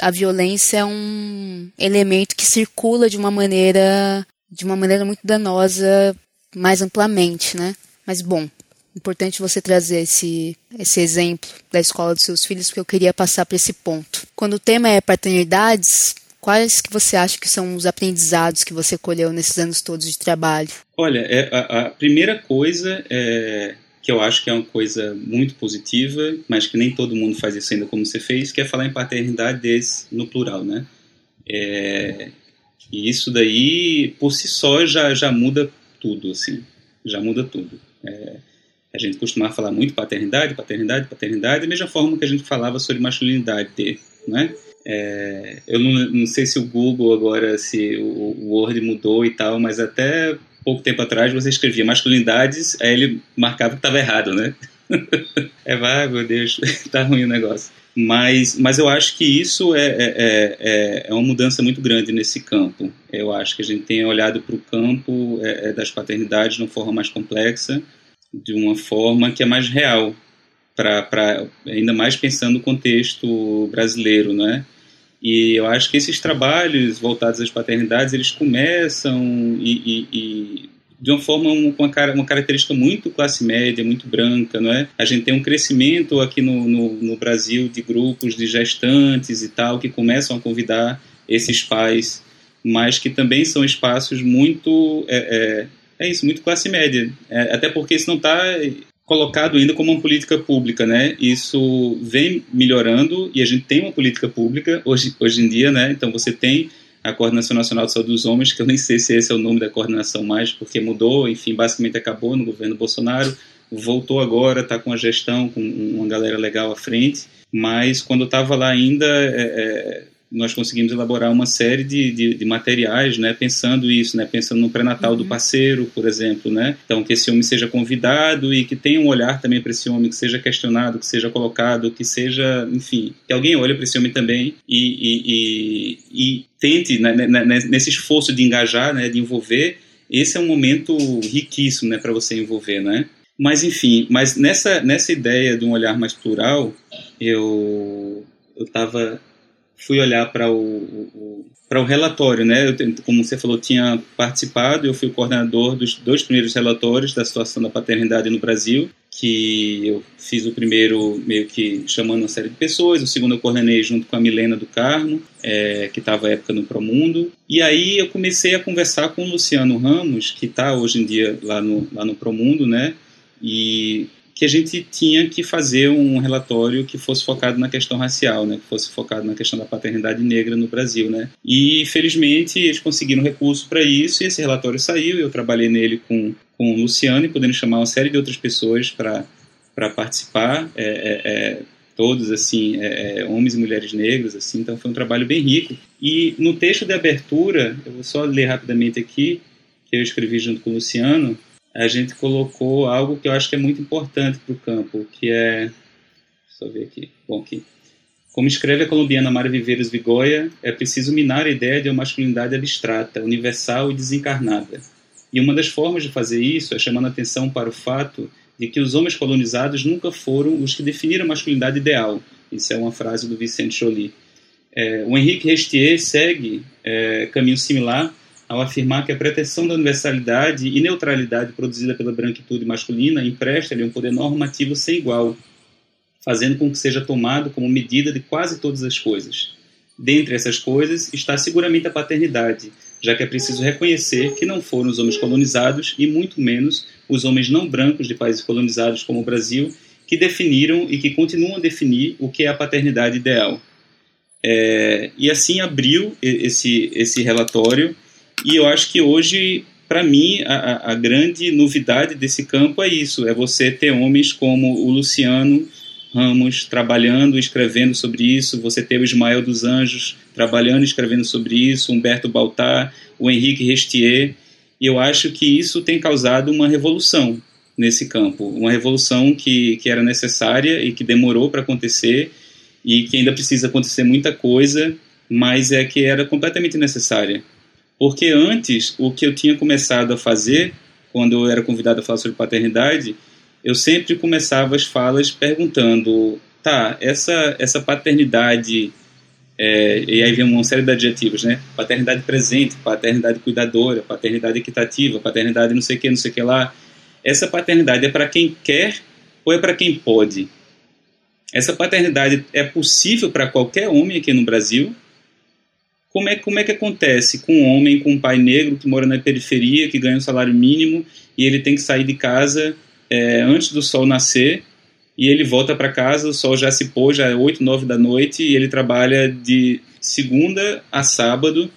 a violência é um elemento que circula de uma maneira de uma maneira muito danosa mais amplamente, né? Mas bom, Importante você trazer esse, esse exemplo da escola dos seus filhos, porque eu queria passar para esse ponto. Quando o tema é paternidades, quais que você acha que são os aprendizados que você colheu nesses anos todos de trabalho? Olha, é, a, a primeira coisa é que eu acho que é uma coisa muito positiva, mas que nem todo mundo faz isso ainda como você fez, que é falar em paternidades no plural, né? É, e isso daí, por si só, já, já muda tudo, assim. Já muda tudo. É, a gente costumava falar muito paternidade, paternidade, paternidade, da mesma forma que a gente falava sobre masculinidade, né? É, eu não, não, sei se o Google agora, se o, Word mudou e tal, mas até pouco tempo atrás você escrevia masculinidades, aí ele marcava que estava errado, né? é vago, meu Deus, tá ruim o negócio. Mas, mas eu acho que isso é, é, é, é uma mudança muito grande nesse campo. Eu acho que a gente tem olhado para o campo é, é, das paternidades de uma forma mais complexa, de uma forma que é mais real, para ainda mais pensando no contexto brasileiro, né? E eu acho que esses trabalhos voltados às paternidades, eles começam e, e, e de uma forma com uma, uma, característica muito classe média, muito branca, não é? A gente tem um crescimento aqui no, no, no Brasil de grupos de gestantes e tal que começam a convidar esses pais, mas que também são espaços muito é, é, é isso, muito classe média. É, até porque isso não está colocado ainda como uma política pública, né? Isso vem melhorando e a gente tem uma política pública hoje, hoje em dia, né? Então você tem a Coordenação Nacional de Saúde dos Homens, que eu nem sei se esse é o nome da coordenação mais, porque mudou, enfim, basicamente acabou no governo Bolsonaro, voltou agora, está com a gestão, com uma galera legal à frente, mas quando estava lá ainda, é, é, nós conseguimos elaborar uma série de, de, de, materiais, né, pensando isso, né, pensando no pré-natal uhum. do parceiro, por exemplo, né, então que esse homem seja convidado e que tenha um olhar também para esse homem, que seja questionado, que seja colocado, que seja, enfim, que alguém olhe para esse homem também e, e, e, e tente, né, né, né, nesse esforço de engajar, né, de envolver, esse é um momento riquíssimo, né, para você envolver, né? Mas enfim, mas nessa nessa ideia de um olhar mais plural, eu eu tava fui olhar para o, o para o relatório, né? Eu, como você falou, tinha participado, eu fui o coordenador dos dois primeiros relatórios da situação da paternidade no Brasil, que eu fiz o primeiro meio que chamando uma série de pessoas, o segundo eu coordenei junto com a Milena do Carmo, é, que estava à época no Promundo, e aí eu comecei a conversar com o Luciano Ramos, que está hoje em dia lá no, lá no Promundo, né? E que a gente tinha que fazer um relatório que fosse focado na questão racial, né, que fosse focado na questão da paternidade negra no Brasil, né. E felizmente eles conseguiram recurso para isso e esse relatório saiu. Eu trabalhei nele com com o Luciano e podendo chamar uma série de outras pessoas para para participar, é, é, é, todos assim, é, é, homens e mulheres negros, assim. Então foi um trabalho bem rico. E no texto de abertura, eu vou só ler rapidamente aqui que eu escrevi junto com o Luciano a gente colocou algo que eu acho que é muito importante para o campo, que é. Deixa eu ver aqui. Bom, aqui. Como escreve a colombiana Mara Viveiros Vigoya, é preciso minar a ideia de uma masculinidade abstrata, universal e desencarnada. E uma das formas de fazer isso é chamando atenção para o fato de que os homens colonizados nunca foram os que definiram a masculinidade ideal. Isso é uma frase do Vicente Joly. É, o Henrique Restier segue é, caminho similar ao afirmar que a pretensão da universalidade e neutralidade produzida pela branquitude masculina empresta-lhe um poder normativo sem igual, fazendo com que seja tomado como medida de quase todas as coisas. Dentre essas coisas está seguramente a paternidade, já que é preciso reconhecer que não foram os homens colonizados e muito menos os homens não brancos de países colonizados como o Brasil que definiram e que continuam a definir o que é a paternidade ideal. É, e assim abriu esse, esse relatório e eu acho que hoje, para mim, a, a, grande novidade desse campo é isso: é você ter homens como o Luciano Ramos trabalhando, escrevendo sobre isso, você ter o Ismael dos Anjos trabalhando, escrevendo sobre isso, Humberto Baltar, o Henrique Restier. E eu acho que isso tem causado uma revolução nesse campo, uma revolução que, que era necessária e que demorou para acontecer e que ainda precisa acontecer muita coisa, mas é que era completamente necessária. Porque antes, o que eu tinha começado a fazer, quando eu era convidado a falar sobre paternidade, eu sempre começava as falas perguntando: tá, essa, essa paternidade. É, e aí vem uma série de adjetivos, né? Paternidade presente, paternidade cuidadora, paternidade equitativa, paternidade não sei o que, não sei o que lá. Essa paternidade é para quem quer ou é para quem pode? Essa paternidade é possível para qualquer homem aqui no Brasil como é, como é que acontece com um homem, com um pai negro que mora na periferia, que ganha um salário mínimo e ele tem que sair de casa é, antes do sol nascer e ele volta para casa, o sol já se pôs, já é 8, 9 da noite e ele trabalha de segunda a sábado.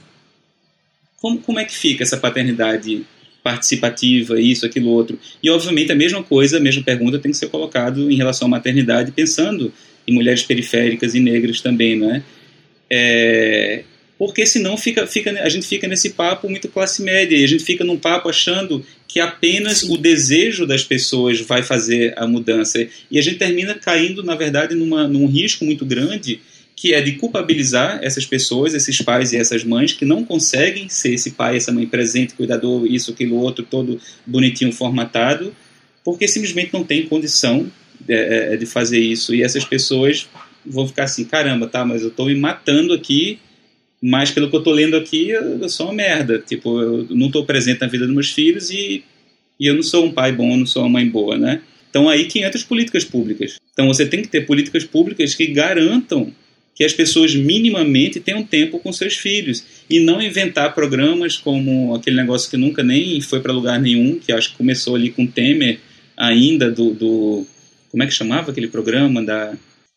Como, como é que fica essa paternidade participativa, isso, aquilo, outro? E, obviamente, a mesma coisa, a mesma pergunta tem que ser colocado em relação à maternidade, pensando em mulheres periféricas e negras também, não é? é porque senão fica, fica, a gente fica nesse papo muito classe média, e a gente fica num papo achando que apenas o desejo das pessoas vai fazer a mudança. E a gente termina caindo, na verdade, numa, num risco muito grande, que é de culpabilizar essas pessoas, esses pais e essas mães que não conseguem ser esse pai, essa mãe presente, cuidador, isso, aquilo, outro, todo bonitinho, formatado, porque simplesmente não tem condição de, é, é, de fazer isso. E essas pessoas vão ficar assim: caramba, tá, mas eu estou me matando aqui mas pelo que eu estou lendo aqui, eu, sou uma merda. Tipo, eu não estou presente na vida dos meus filhos e, e eu não sou um pai bom, eu não sou uma mãe boa, né? Então aí que entra as políticas públicas. Então você tem que ter políticas públicas que garantam que as pessoas minimamente tenham tempo com seus filhos e não inventar programas como aquele negócio que nunca nem foi para lugar nenhum, que acho que começou ali com Temer ainda do, do como é que chamava aquele programa da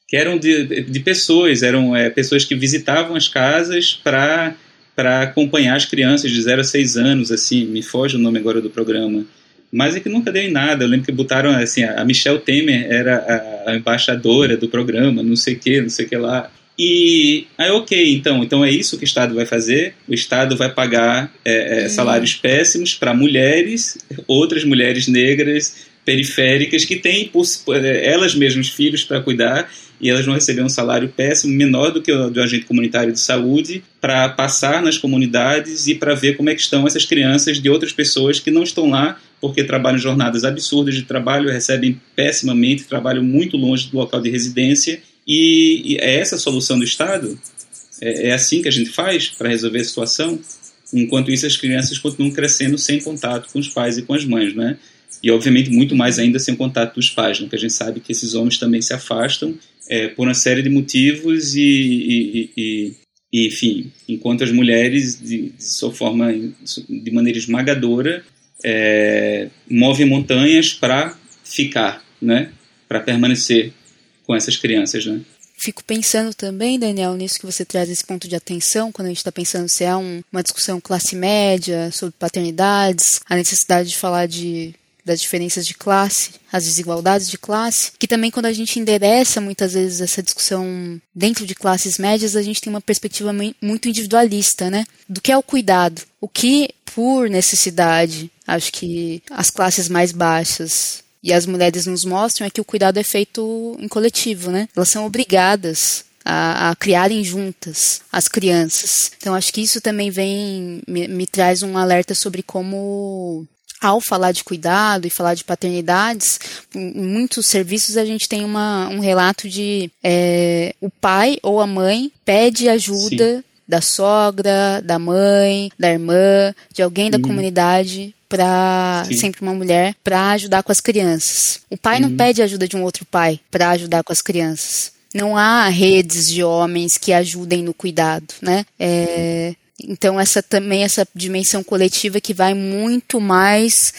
que eram de, de pessoas, eram é, pessoas que visitavam as casas para para acompanhar as crianças de 0 a 6 anos, assim, me foge o nome agora do programa. Mas é que nunca deu em nada. Eu lembro que botaram, assim, a Michelle Temer era a, embaixadora do programa, não sei o que, não sei o que lá. E aí, ok, então, então é isso que o Estado vai fazer. O Estado vai pagar é, é, salários péssimos para mulheres, outras mulheres negras periféricas que têm é, elas mesmas filhos para cuidar e elas vão receber um salário péssimo, menor do que o do agente comunitário de saúde, para passar nas comunidades e para ver como é que estão essas crianças de outras pessoas que não estão lá porque trabalham jornadas absurdas de trabalho, recebem pessimamente, trabalham muito longe do local de residência e, e é essa a solução do Estado? É, é assim que a gente faz para resolver a situação? Enquanto isso, as crianças continuam crescendo sem contato com os pais e com as mães, né? E, obviamente, muito mais ainda sem contato dos pais, né? que a gente sabe que esses homens também se afastam é, por uma série de motivos e, e, e, e enfim, enquanto as mulheres, de, de sua forma, de maneira esmagadora, é, movem montanhas para ficar, né? Para permanecer com essas crianças, né? Fico pensando também, Daniel, nisso que você traz esse ponto de atenção, quando a gente está pensando se é um, uma discussão classe média sobre paternidades, a necessidade de falar de das diferenças de classe, as desigualdades de classe, que também quando a gente endereça muitas vezes essa discussão dentro de classes médias, a gente tem uma perspectiva muito individualista, né? Do que é o cuidado, o que por necessidade, acho que as classes mais baixas e as mulheres nos mostram é que o cuidado é feito em coletivo, né? Elas são obrigadas a, a, criarem juntas as crianças. Então acho que isso também vem me, me traz um alerta sobre como ao falar de cuidado e falar de paternidades, em muitos serviços a gente tem uma, um relato de é, o pai ou a mãe pede ajuda Sim. da sogra, da mãe, da irmã, de alguém da uhum. comunidade para sempre uma mulher para ajudar com as crianças. O pai uhum. não pede ajuda de um outro pai para ajudar com as crianças. Não há redes de homens que ajudem no cuidado, né? É, então essa também essa dimensão coletiva que vai muito mais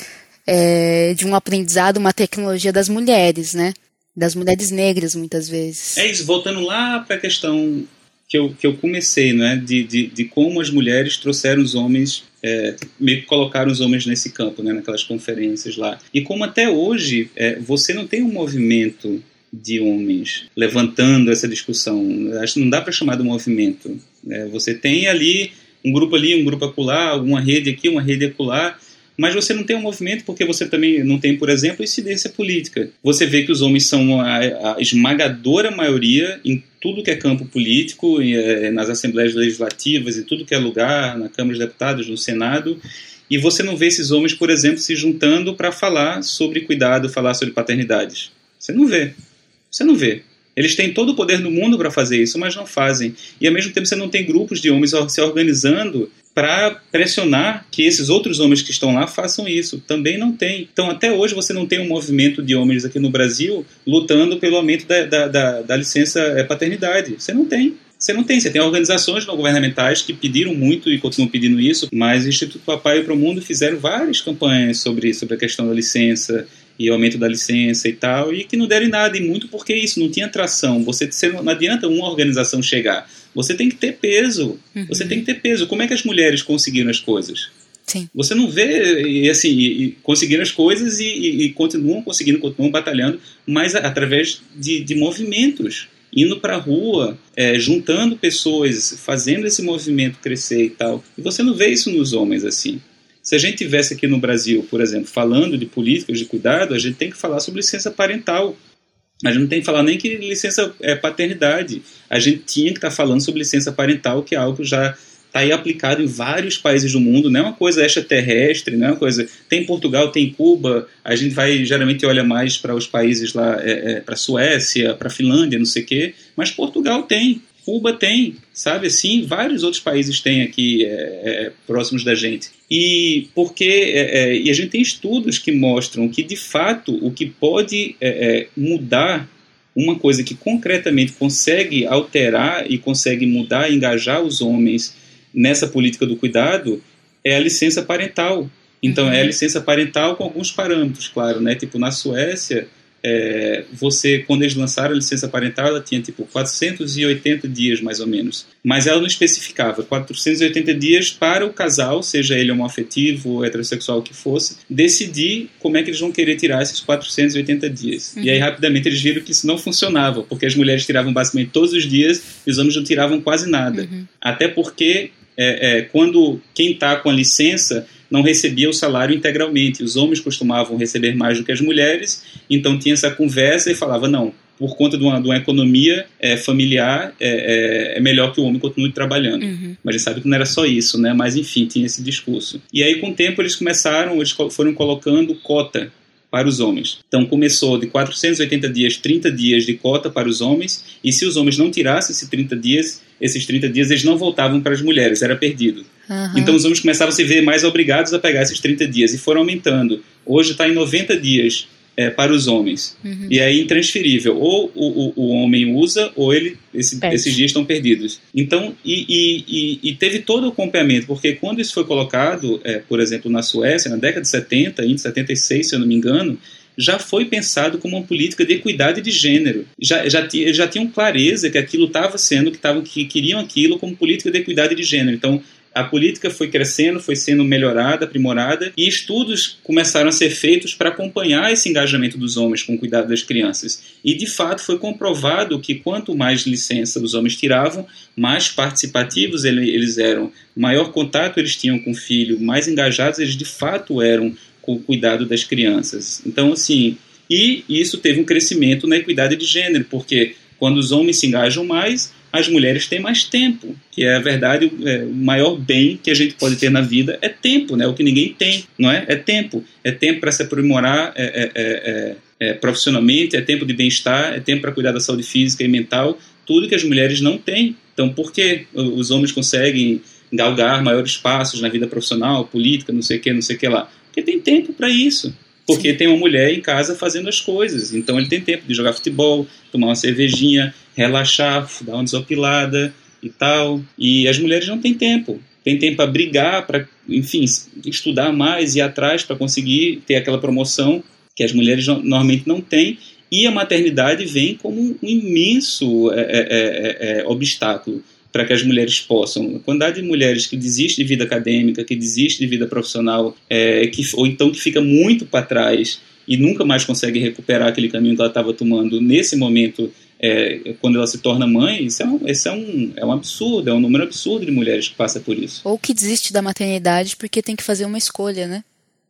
é, de um aprendizado, uma tecnologia das mulheres, né? Das mulheres negras muitas vezes. É isso. Voltando lá para a questão que eu, que eu comecei, né? De, de, de como as mulheres trouxeram os homens é, meio que colocaram os homens nesse campo, né, naquelas conferências lá. E como até hoje é, você não tem um movimento de homens levantando essa discussão, acho que não dá para chamar de movimento. Né? Você tem ali um grupo ali, um grupo acolá, uma rede aqui, uma rede acolá, mas você não tem um movimento porque você também não tem, por exemplo, incidência política. Você vê que os homens são a, a esmagadora maioria em tudo que é campo político, é, nas assembleias legislativas, em tudo que é lugar, na Câmara dos Deputados, no Senado, e você não vê esses homens, por exemplo, se juntando para falar sobre cuidado, falar sobre paternidades. Você não vê. Você não vê. Eles têm todo o poder do mundo para fazer isso, mas não fazem. E ao mesmo tempo você não tem grupos de homens se organizando para pressionar que esses outros homens que estão lá façam isso. Também não tem. Então, até hoje, você não tem um movimento de homens aqui no Brasil lutando pelo aumento da, da, da, da licença é, paternidade. Você não tem. Você não tem, você tem organizações não governamentais que pediram muito e continuam pedindo isso, mas o Instituto Papai para o Mundo fizeram várias campanhas sobre, sobre a questão da licença e aumento da licença e tal, e que não deram em nada, e muito porque isso, não tinha tração. Você, você não adianta uma organização chegar. Você tem que ter peso. Uhum. Você tem que ter peso. Como é que as mulheres conseguiram as coisas? Sim. Você não vê, e assim, e, conseguiram as coisas e, e, e, continuam conseguindo, continuam batalhando, mas através de, de movimentos, indo para a rua, é, juntando pessoas, fazendo esse movimento crescer e tal. E você não vê isso nos homens assim. Se a gente tivesse aqui no Brasil, por exemplo, falando de políticas de cuidado, a gente tem que falar sobre licença parental. A gente não tem que falar nem que licença é paternidade. A gente tinha que estar tá falando sobre licença parental, que é algo que já está aí aplicado em vários países do mundo, não é uma coisa extraterrestre, não é uma coisa. Tem Portugal, tem Cuba, a gente vai geralmente olha mais para os países lá, é, é, para a Suécia, para a Finlândia, não sei o quê, mas Portugal tem. Cuba tem, sabe assim, vários outros países têm aqui é, é, próximos da gente. E porque é, é, e a gente tem estudos que mostram que de fato o que pode é, é, mudar uma coisa que concretamente consegue alterar e consegue mudar, engajar os homens nessa política do cuidado é a licença parental. Então uhum. é a licença parental com alguns parâmetros, claro, né? Tipo na Suécia é, você, quando eles lançaram a licença parental, ela tinha tipo 480 dias mais ou menos. Mas ela não especificava 480 dias para o casal, seja ele homoafetivo ou heterossexual que fosse, decidir como é que eles vão querer tirar esses 480 dias. Uhum. E aí rapidamente eles viram que isso não funcionava, porque as mulheres tiravam basicamente todos os dias e os homens não tiravam quase nada. Uhum. Até porque é, é, quando quem está com a licença não recebia o salário integralmente. Os homens costumavam receber mais do que as mulheres, então tinha essa conversa e falava: não, por conta de uma, de uma economia é, familiar, é, é, melhor que o homem continue trabalhando. Uhum. Mas a gente sabe que não era só isso, né? Mas enfim, tinha esse discurso. E aí, com o tempo, eles começaram, eles foram colocando cota para os homens. Então começou de 480 dias, 30 dias de cota para os homens, e se os homens não tirassem esses 30 dias, esses 30 dias eles não voltavam para as mulheres, era perdido. Uhum. Então os homens começavam a se ver mais obrigados a pegar esses 30 dias e foram aumentando. Hoje está em 90 dias é, para os homens. Uhum. E é intransferível. Ou o, o, o homem usa, ou ele esse, esses dias estão perdidos. Então, e, e, e, teve todo o acompanhamento, porque quando isso foi colocado, é, por exemplo, na Suécia, na década de 70, em 76, se eu não me engano, já foi pensado como uma política de equidade de gênero. Já, já, já tinham clareza que aquilo estava sendo, que, tavam, que queriam aquilo como política de equidade de gênero. Então, a política foi crescendo, foi sendo melhorada, aprimorada, e estudos começaram a ser feitos para acompanhar esse engajamento dos homens com o cuidado das crianças. E de fato foi comprovado que quanto mais licença os homens tiravam, mais participativos eles eram, maior contato eles tinham com o filho, mais engajados eles de fato eram com o cuidado das crianças. Então, assim, e isso teve um crescimento na equidade de gênero, porque quando os homens se engajam mais, as mulheres têm mais tempo, que é a verdade, é, o maior bem que a gente pode ter na vida é tempo, né? O que ninguém tem, não é? É tempo. É tempo para se aprimorar é é, é, é, profissionalmente, é tempo de bem-estar, é tempo para cuidar da saúde física e mental, tudo que as mulheres não têm. Então, por que os homens conseguem galgar maiores passos na vida profissional, política, não sei o que, não sei o que lá? Porque tem tempo para isso porque tem uma mulher em casa fazendo as coisas. Então ele tem tempo de jogar futebol, tomar uma cervejinha, relaxar, dar uma desopilada e tal. E as mulheres não têm tempo. Tem tempo para brigar, para, enfim, estudar mais e atrás para conseguir ter aquela promoção que as mulheres normalmente não têm. E a maternidade vem como um imenso é, é, é, é obstáculo para que as mulheres possam. A quantidade de mulheres que desistem de vida acadêmica, que desistem de vida profissional, é, que, ou então que fica muito para trás e nunca mais consegue recuperar aquele caminho que ela estava tomando nesse momento, é, quando ela se torna mãe, isso, é um, isso é, um, é um absurdo, é um número absurdo de mulheres que passa por isso. Ou que desiste da maternidade porque tem que fazer uma escolha, né?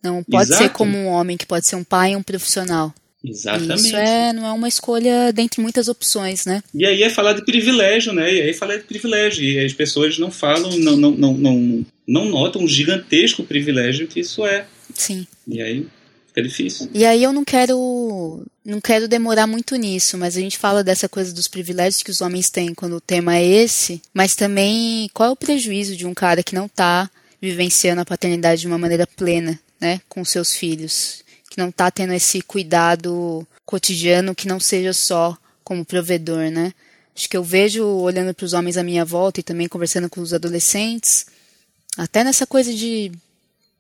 Não pode Exato. ser como um homem que pode ser um pai e um profissional. Exatamente. Isso é, não é uma escolha dentre muitas opções, né? E aí é falar de privilégio, né? E aí falar de privilégio. E as pessoas não falam, não, não, não, não, não notam o gigantesco privilégio que isso é. Sim. E aí fica difícil. E aí eu não quero não quero demorar muito nisso, mas a gente fala dessa coisa dos privilégios que os homens têm quando o tema é esse, mas também qual é o prejuízo de um cara que não está vivenciando a paternidade de uma maneira plena, né, com seus filhos? que não está tendo esse cuidado cotidiano que não seja só como provedor, né? Acho que eu vejo olhando para os homens à minha volta e também conversando com os adolescentes, até nessa coisa de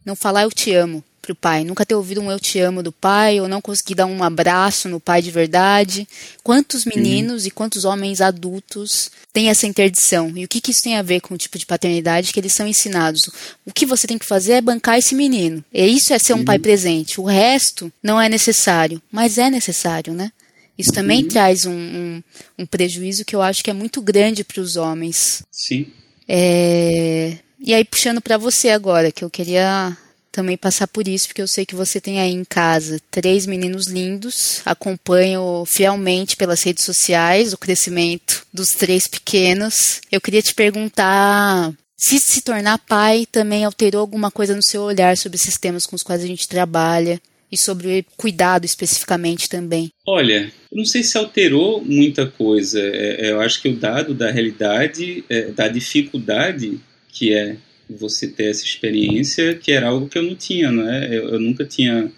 não falar eu te amo, pro pai, nunca ter ouvido um eu te amo do pai, ou não conseguir dar um abraço no pai de verdade. Quantos meninos uhum. e quantos homens adultos têm essa interdição? E o que, que isso tem a ver com o tipo de paternidade que eles são ensinados? O que você tem que fazer é bancar esse menino. E isso é ser um uhum. pai presente. O resto não é necessário, mas é necessário, né? Isso também uhum. traz um, um, um, prejuízo que eu acho que é muito grande para os homens. Sim. É... E aí, puxando para você agora, que eu queria também passar por isso, porque eu sei que você tem aí em casa três meninos lindos, acompanho fielmente pelas redes sociais o crescimento dos três pequenos. Eu queria te perguntar se se tornar pai também alterou alguma coisa no seu olhar sobre esses temas com os quais a gente trabalha e sobre cuidado especificamente também? Olha, não sei se alterou muita coisa. É, é, eu acho que o dado da realidade, é, da dificuldade que é você ter essa experiência, que era algo que eu não tinha, não é? Eu, eu nunca tinha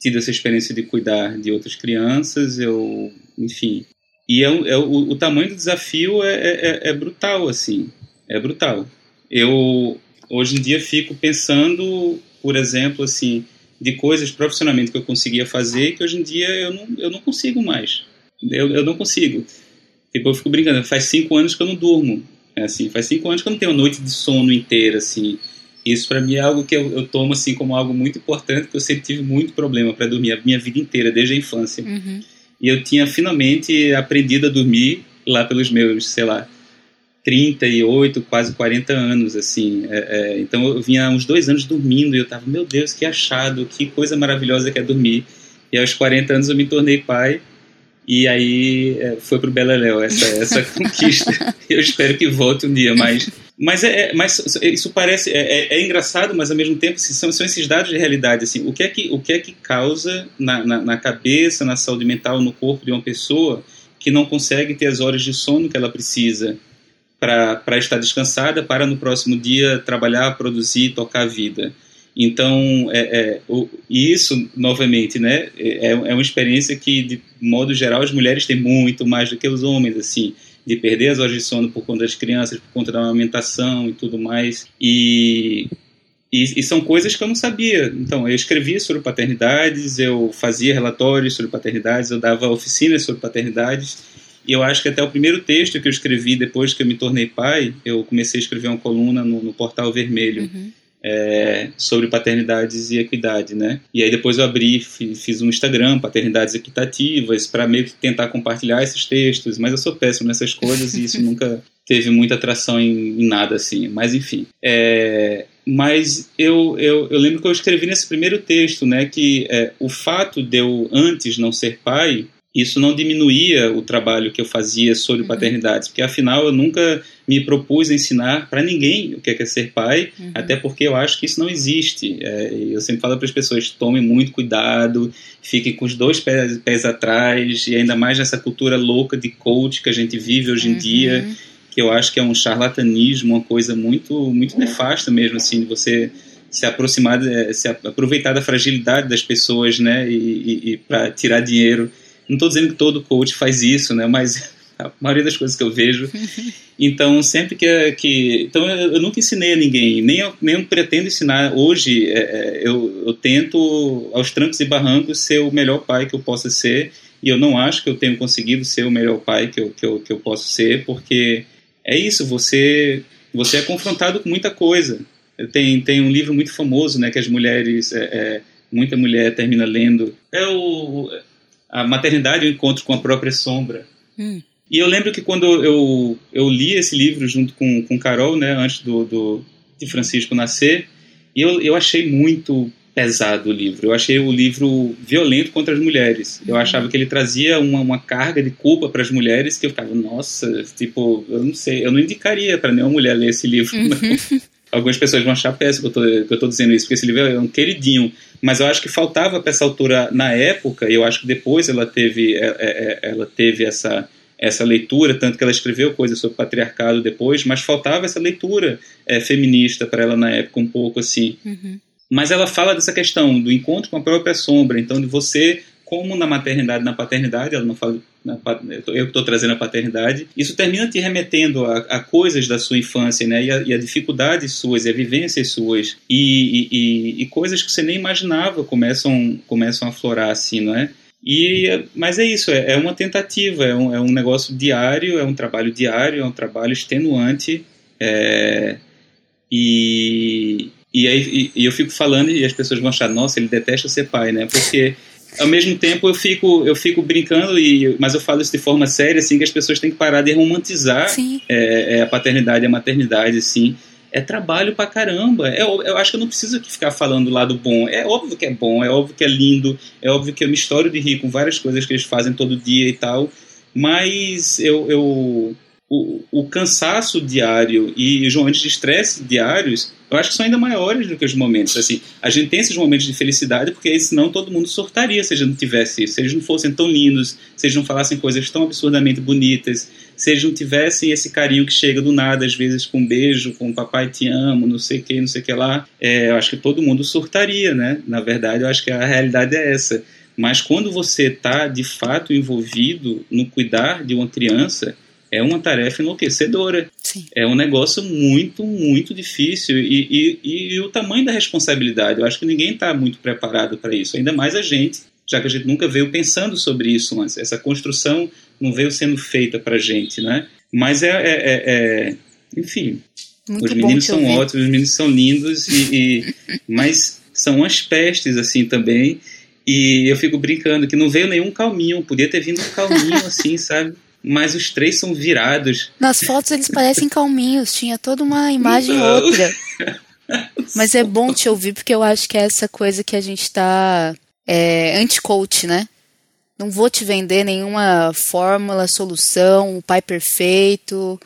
tido essa experiência de cuidar de outras crianças, eu, enfim. E é, é o, o, tamanho do desafio é, é, é, é, brutal, assim, é brutal. Eu hoje em dia fico pensando, por exemplo, assim, de coisas profissionalmente que eu conseguia fazer que hoje em dia eu não, eu não consigo mais. Eu, eu não consigo. Tipo, eu fico brincando, faz cinco anos que eu não durmo. É assim, faz cinco anos que eu não tenho noite de sono inteira, assim. Isso para mim é algo que eu, eu, tomo assim como algo muito importante, porque eu sempre tive muito problema para dormir a minha vida inteira, desde a infância. Uhum. E eu tinha finalmente aprendido a dormir lá pelos meus, sei lá, 38, quase 40 anos, assim. É, é, então eu vinha uns dois anos dormindo e eu tava, meu Deus, que achado, que coisa maravilhosa que é dormir. E aos 40 anos eu me tornei pai e aí é, foi pro Beleléu essa, essa conquista. Eu espero que volte um dia, mas mas, é, é, mas isso parece é, é, é, engraçado, mas ao mesmo tempo são, são esses dados de realidade. Assim, o que é que o que é que causa na, na, na, cabeça, na saúde mental, no corpo de uma pessoa que não consegue ter as horas de sono que ela precisa para estar descansada, para no próximo dia trabalhar, produzir, tocar a vida. Então, é, é, o, isso, novamente, né, é, é uma experiência que, de modo geral, as mulheres têm muito mais do que os homens, assim de perder as horas de sono por conta das crianças, por conta da amamentação e tudo mais. E, e, e, são coisas que eu não sabia. Então, eu escrevia sobre paternidades, eu fazia relatórios sobre paternidades, eu dava oficinas sobre paternidades. E eu acho que até o primeiro texto que eu escrevi depois que eu me tornei pai, eu comecei a escrever uma coluna no, no Portal Vermelho. Uhum é, sobre paternidades e equidade, né? E aí depois eu abri, fiz um Instagram, paternidades equitativas, para meio que tentar compartilhar esses textos, mas eu sou péssimo nessas coisas e isso nunca teve muita atração em, em nada assim. Mas enfim, é, mas eu, eu, eu, lembro que eu escrevi nesse primeiro texto, né, que é, o fato de eu antes não ser pai isso não diminuía o trabalho que eu fazia sobre uhum. paternidade, porque afinal eu nunca me propus ensinar para ninguém o que é, ser pai, uhum. até porque eu acho que isso não existe. É, eu sempre falo para as pessoas: tomem muito cuidado, fiquem com os dois pés, pés, atrás, e ainda mais nessa cultura louca de coach que a gente vive hoje em uhum. dia, que eu acho que é um charlatanismo, uma coisa muito, muito nefasta mesmo, assim, de você se aproximar, se aproveitar da fragilidade das pessoas, né, e, e, e para tirar dinheiro não estou dizendo que todo coach faz isso, né? Mas a maioria das coisas que eu vejo. Então, sempre que. que então, eu, eu nunca ensinei a ninguém, nem eu, nem eu pretendo ensinar. Hoje, é, é, eu, eu tento, aos trancos e barrancos, ser o melhor pai que eu possa ser. E eu não acho que eu tenho conseguido ser o melhor pai que eu, que eu, que eu posso ser, porque é isso, você, você é confrontado com muita coisa. Tem, tem um livro muito famoso, né, que as mulheres. É, é, muita mulher termina lendo. É o a maternidade, o encontro com a própria sombra. Hum. E eu lembro que quando eu, eu li esse livro junto com, com Carol, né, antes do, do, de Francisco nascer, eu, eu achei muito pesado o livro. Eu achei o livro violento contra as mulheres. Eu uhum. achava que ele trazia uma, uma carga de culpa para as mulheres que eu ficava, nossa, tipo, eu não sei, eu não indicaria para nenhuma mulher ler esse livro. Uhum. Algumas pessoas vão achar péssimo que eu estou dizendo isso, porque esse livro é um queridinho. Mas eu acho que faltava para essa altura, na época, e eu acho que depois ela teve, é, é, é, ela teve essa, essa leitura, tanto que ela escreveu coisas sobre patriarcado depois, mas faltava essa leitura é, feminista para ela na época, um pouco assim. Uhum. Mas ela fala dessa questão do encontro com a própria sombra, então de você como na maternidade, na paternidade, ela não fala, eu estou trazendo a paternidade, isso termina te remetendo a, a coisas da sua infância, né, e a, e a dificuldades suas, e a vivências suas, e, e, e, coisas que você nem imaginava começam, começam a florar assim, não é? E, mas é isso, é, é uma tentativa, é um, é um negócio diário, é um trabalho diário, é um trabalho extenuante, é, e, e aí e eu fico falando e as pessoas vão achar, nossa, ele detesta ser pai, né? Porque ao mesmo tempo eu fico eu fico brincando e mas eu falo isso de forma séria assim que as pessoas têm que parar de romantizar é, é, a paternidade e a maternidade assim. É trabalho pra caramba. É, eu acho que eu não preciso aqui ficar falando do lado bom. É óbvio que é bom é óbvio que é lindo é óbvio que eu me estouro de rir com várias coisas que eles fazem todo dia e tal mas eu, eu o, o cansaço diário e os momentos de estresse diários eu acho que são ainda maiores do que os momentos. Assim, a gente tem esses momentos de felicidade porque senão todo mundo surtaria se a gente não tivesse isso. Se eles não fossem tão lindos, se eles não falassem coisas tão absurdamente bonitas, se eles não tivessem esse carinho que chega do nada, às vezes com um beijo, com papai te amo, não sei o que, não sei o que lá, é, eu acho que todo mundo surtaria, né? Na verdade, eu acho que a realidade é essa. Mas quando você está de fato envolvido no cuidar de uma criança, é uma tarefa enlouquecedora. Sim. É um negócio muito, muito difícil. E, e, e o tamanho da responsabilidade, eu acho que ninguém está muito preparado para isso, ainda mais a gente, já que a gente nunca veio pensando sobre isso antes. Essa construção não veio sendo feita para a gente, né? Mas é, é, é, é enfim, muito os meninos são ouvir. ótimos, os meninos são lindos, e, e mas são umas pestes assim também. E eu fico brincando que não veio nenhum calminho, podia ter vindo um calminho assim, sabe? Mas os três são virados. Nas fotos eles parecem calminhos, tinha toda uma imagem Não. outra. Mas é bom te ouvir porque eu acho que é essa coisa que a gente tá é, anti-coach, né? Não vou te vender nenhuma fórmula, solução, o pai perfeito.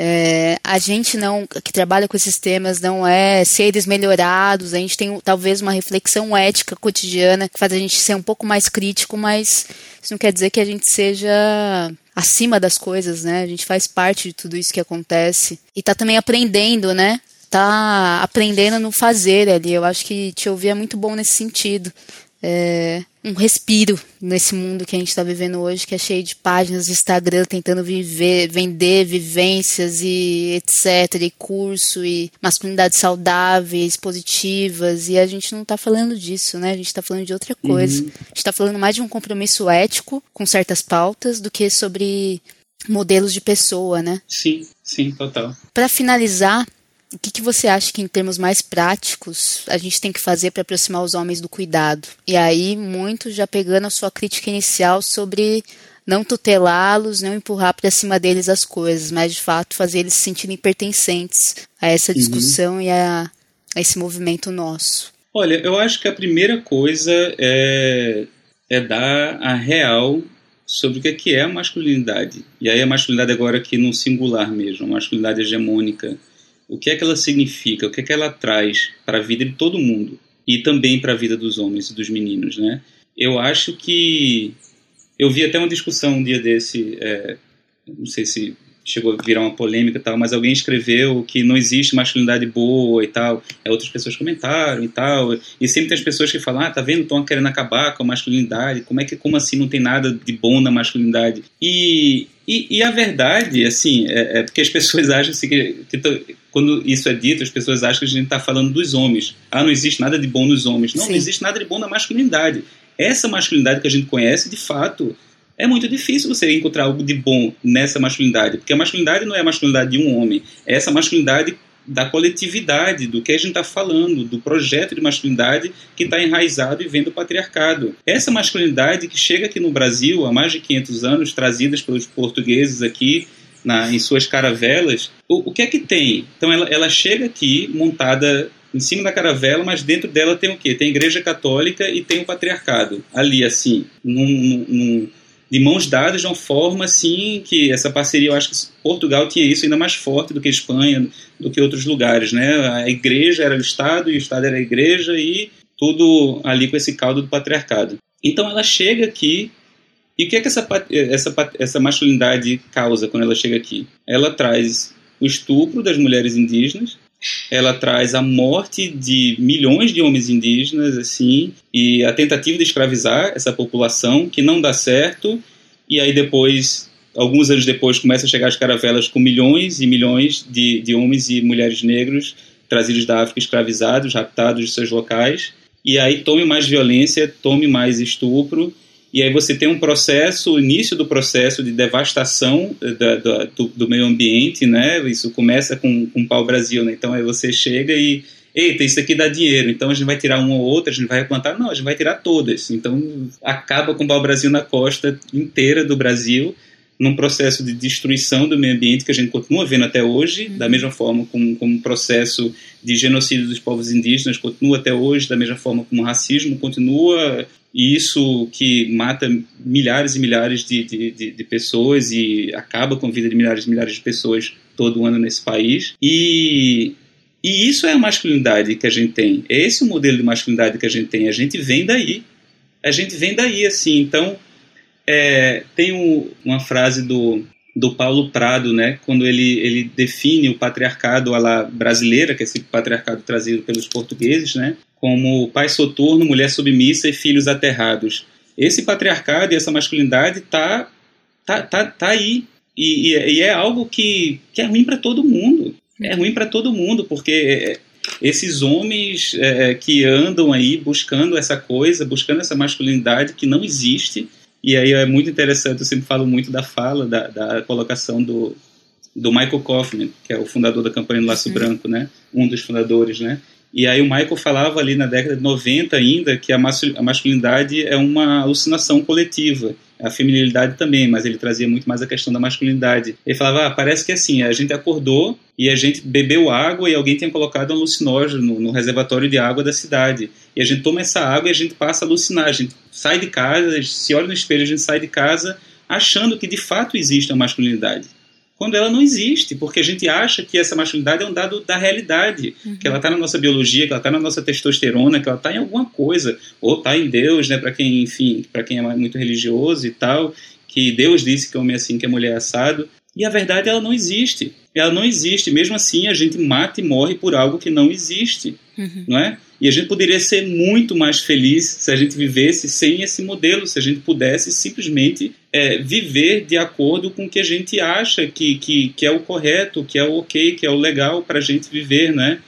É, a gente não que trabalha com esses temas não é seres melhorados, a gente tem talvez uma reflexão ética cotidiana que faz a gente ser um pouco mais crítico, mas isso não quer dizer que a gente seja acima das coisas, né? A gente faz parte de tudo isso que acontece e tá também aprendendo, né? Tá aprendendo no fazer ali. Eu acho que te ouvir é muito bom nesse sentido é, um respiro nesse mundo que a gente está vivendo hoje, que é cheio de páginas do Instagram tentando viver, vender vivências e etc, e curso e masculinidades saudáveis, positivas, e a gente não está falando disso, né? A gente está falando de outra coisa. Uhum. A gente está falando mais de um compromisso ético com certas pautas do que sobre modelos de pessoa, né? Sim, sim, total. Para finalizar, o que, que, você acha que, em termos mais práticos, a gente tem que fazer para aproximar os homens do cuidado? E aí, muito já pegando a sua crítica inicial sobre não tutelá-los, não empurrar para cima deles as coisas, mas de fato fazer eles se sentirem pertencentes a essa uhum. discussão uhum. e a, a, esse movimento nosso. Olha, eu acho que a primeira coisa é, é dar a real sobre o que é, é a masculinidade. E aí a masculinidade agora aqui no singular mesmo, a masculinidade hegemônica o que é que ela significa, o que é que ela traz para a vida de todo mundo e também para a vida dos homens e dos meninos, né? Eu acho que eu vi até uma discussão um dia desse, é, não sei se chegou a virar uma polêmica e tal, mas alguém escreveu que não existe masculinidade boa e tal. É, outras pessoas comentaram e tal. E sempre tem as pessoas que falam, ah, tá vendo, estão querendo acabar com a masculinidade. Como é que, como assim não tem nada de bom na masculinidade? E, e, e a verdade, assim, é, é, porque as pessoas acham assim, que, que quando isso é dito, as pessoas acham que a gente está falando dos homens. Ah, não existe nada de bom nos homens. Não, Sim. não existe nada de bom na masculinidade. Essa masculinidade que a gente conhece, de fato, é muito difícil você encontrar algo de bom nessa masculinidade, porque a masculinidade não é a masculinidade de um homem, é essa masculinidade da coletividade, do que a gente está falando, do projeto de masculinidade que está enraizado e vem do patriarcado. Essa masculinidade que chega aqui no Brasil há mais de 500 anos, trazidas pelos portugueses aqui na, em suas caravelas, o, o que é que tem? Então ela, ela chega aqui montada em cima da caravela, mas dentro dela tem o quê? Tem a igreja católica e tem o patriarcado. Ali, assim, num, num, de mãos dadas de uma forma assim que essa parceria, eu acho que Portugal tinha isso ainda mais forte do que Espanha, do que outros lugares, né? A igreja era o Estado e o Estado era a igreja e tudo ali com esse caldo do patriarcado. Então ela chega aqui e o que é que essa, essa, essa masculinidade causa quando ela chega aqui? Ela traz o estupro das mulheres indígenas, ela traz a morte de milhões de homens indígenas, assim, e a tentativa de escravizar essa população, que não dá certo, e aí depois, alguns anos depois, começa a chegar as caravelas com milhões e milhões de, de homens e mulheres negros trazidos da África escravizados, raptados de seus locais, e aí tome mais violência, tome mais estupro, e aí você tem um processo, o início do processo de devastação eh, da, da, do, do, meio ambiente, né? Isso começa com, com o pau-brasil, né? Então aí você chega e, eita, isso aqui dá dinheiro, então a gente vai tirar uma ou outra, a gente vai replantar? Não, a gente vai tirar todas. Então acaba com o pau-brasil na costa inteira do Brasil, num processo de destruição do meio ambiente que a gente continua vendo até hoje, uhum. da mesma forma como, como um processo de genocídio dos povos indígenas continua até hoje, da mesma forma como o racismo continua, e isso que mata milhares e milhares de, de, de, de pessoas e acaba com a vida de milhares e milhares de pessoas todo ano nesse país. E e isso é a masculinidade que a gente tem. É esse o modelo de masculinidade que a gente tem. A gente vem daí. A gente vem daí, assim. Então, é, tem um, uma frase do, do Paulo Prado, né, quando ele, ele define o patriarcado à la brasileira, que é esse patriarcado trazido pelos portugueses, né, como pai soturno, mulher submissa e filhos aterrados. Esse patriarcado e essa masculinidade tá, tá, tá, tá aí. E, e, e é algo que, que é ruim para todo mundo. É ruim para todo mundo, porque esses homens é, que andam aí buscando essa coisa, buscando essa masculinidade que não existe, e aí é muito interessante, eu sempre falo muito da fala, da, da colocação do, do Michael Kaufman, que é o fundador da campanha do Laço Branco, né? Um dos fundadores, né? E aí o Michael falava ali na década de 90 ainda que a masculinidade é uma alucinação coletiva a feminilidade também, mas ele trazia muito mais a questão da masculinidade. Ele falava, ah, parece que assim, a gente acordou e a gente bebeu água e alguém tinha colocado um alucinógeno no, no reservatório de água da cidade. E a gente toma essa água e a gente passa a alucinar. A gente sai de casa, se olha no espelho, a gente sai de casa achando que de fato existe a masculinidade quando ela não existe, porque a gente acha que essa masculinidade é um dado da realidade, uhum. que ela está na nossa biologia, que ela está na nossa testosterona, que ela está em alguma coisa, ou está em Deus, né, para quem, enfim, para quem é muito religioso e tal, que Deus disse que homem é assim, que a mulher é assado, e a verdade ela não existe. Ela não existe, mesmo assim a gente mata e morre por algo que não existe, uhum. não é? E a gente poderia ser muito mais feliz se a gente vivesse sem esse modelo, se a gente pudesse simplesmente é, viver de acordo com o que a gente acha que, que, que é o correto, que é o ok, que é o legal para a gente viver, né?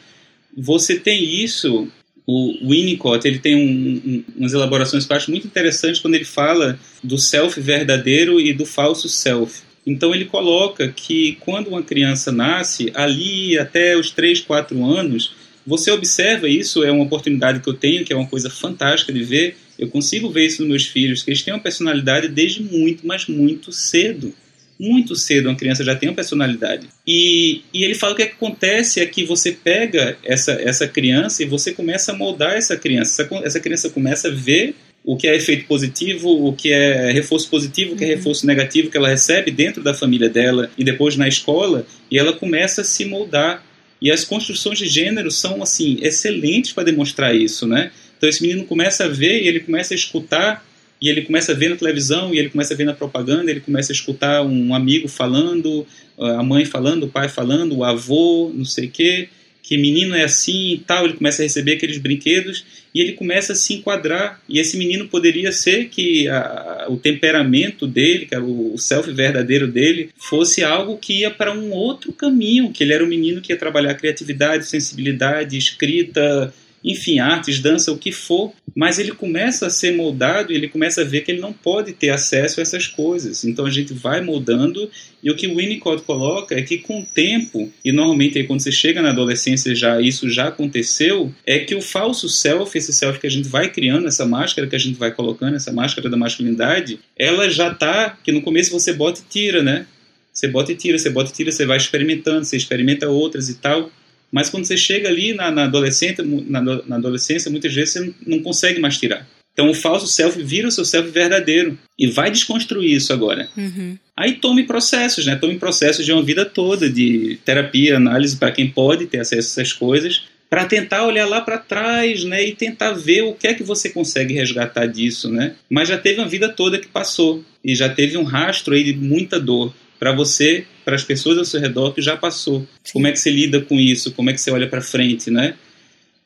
Você tem isso, o Winnicott ele tem um, um, umas elaborações que eu acho muito interessantes quando ele fala do self verdadeiro e do falso self. Então ele coloca que quando uma criança nasce, ali até os 3, 4 anos, você observa isso, é uma oportunidade que eu tenho, que é uma coisa fantástica de ver. Eu consigo ver isso nos meus filhos, que eles têm uma personalidade desde muito, mas muito cedo. Muito cedo uma criança já tem uma personalidade. E, e ele fala que o que acontece é que você pega essa, essa criança e você começa a moldar essa criança. Essa, essa criança começa a ver o que é efeito positivo, o que é reforço positivo, o que é uhum. reforço negativo que ela recebe dentro da família dela e depois na escola, e ela começa a se moldar. E as construções de gênero são assim excelentes para demonstrar isso, né? Então esse menino começa a ver e ele começa a escutar e ele começa a ver na televisão e ele começa a ver na propaganda, ele começa a escutar um amigo falando, a mãe falando, o pai falando, o avô, não sei o quê, que menino é assim e tal, ele começa a receber aqueles brinquedos e ele começa a se enquadrar. E esse menino poderia ser que a, o temperamento dele, que era o self verdadeiro dele, fosse algo que ia para um outro caminho, que ele era um menino que ia trabalhar criatividade, sensibilidade, escrita, enfim, artes, dança, o que for, mas ele começa a ser moldado e ele começa a ver que ele não pode ter acesso a essas coisas. Então a gente vai moldando e o que o Winnicott coloca é que com o tempo, e normalmente aí quando você chega na adolescência já isso já aconteceu, é que o falso self, esse self que a gente vai criando, essa máscara que a gente vai colocando, essa máscara da masculinidade, ela já tá, que no começo você bota e tira, né? Você bota e tira, você bota e tira, você vai experimentando, você experimenta outras e tal. Mas quando você chega ali na, na, adolescência, na, na, adolescência, muitas vezes você não, consegue mais tirar. Então o falso self vira o seu self verdadeiro e vai desconstruir isso agora. Uhum. Aí tome processos, né? Tome processos de uma vida toda de terapia, análise para quem pode ter acesso a essas coisas, para tentar olhar lá para trás, né? E tentar ver o que é que você consegue resgatar disso, né? Mas já teve uma vida toda que passou e já teve um rastro aí de muita dor para você, para as pessoas ao seu redor que já passou. Sim. Como é que você lida com isso? Como é que você olha para frente, né?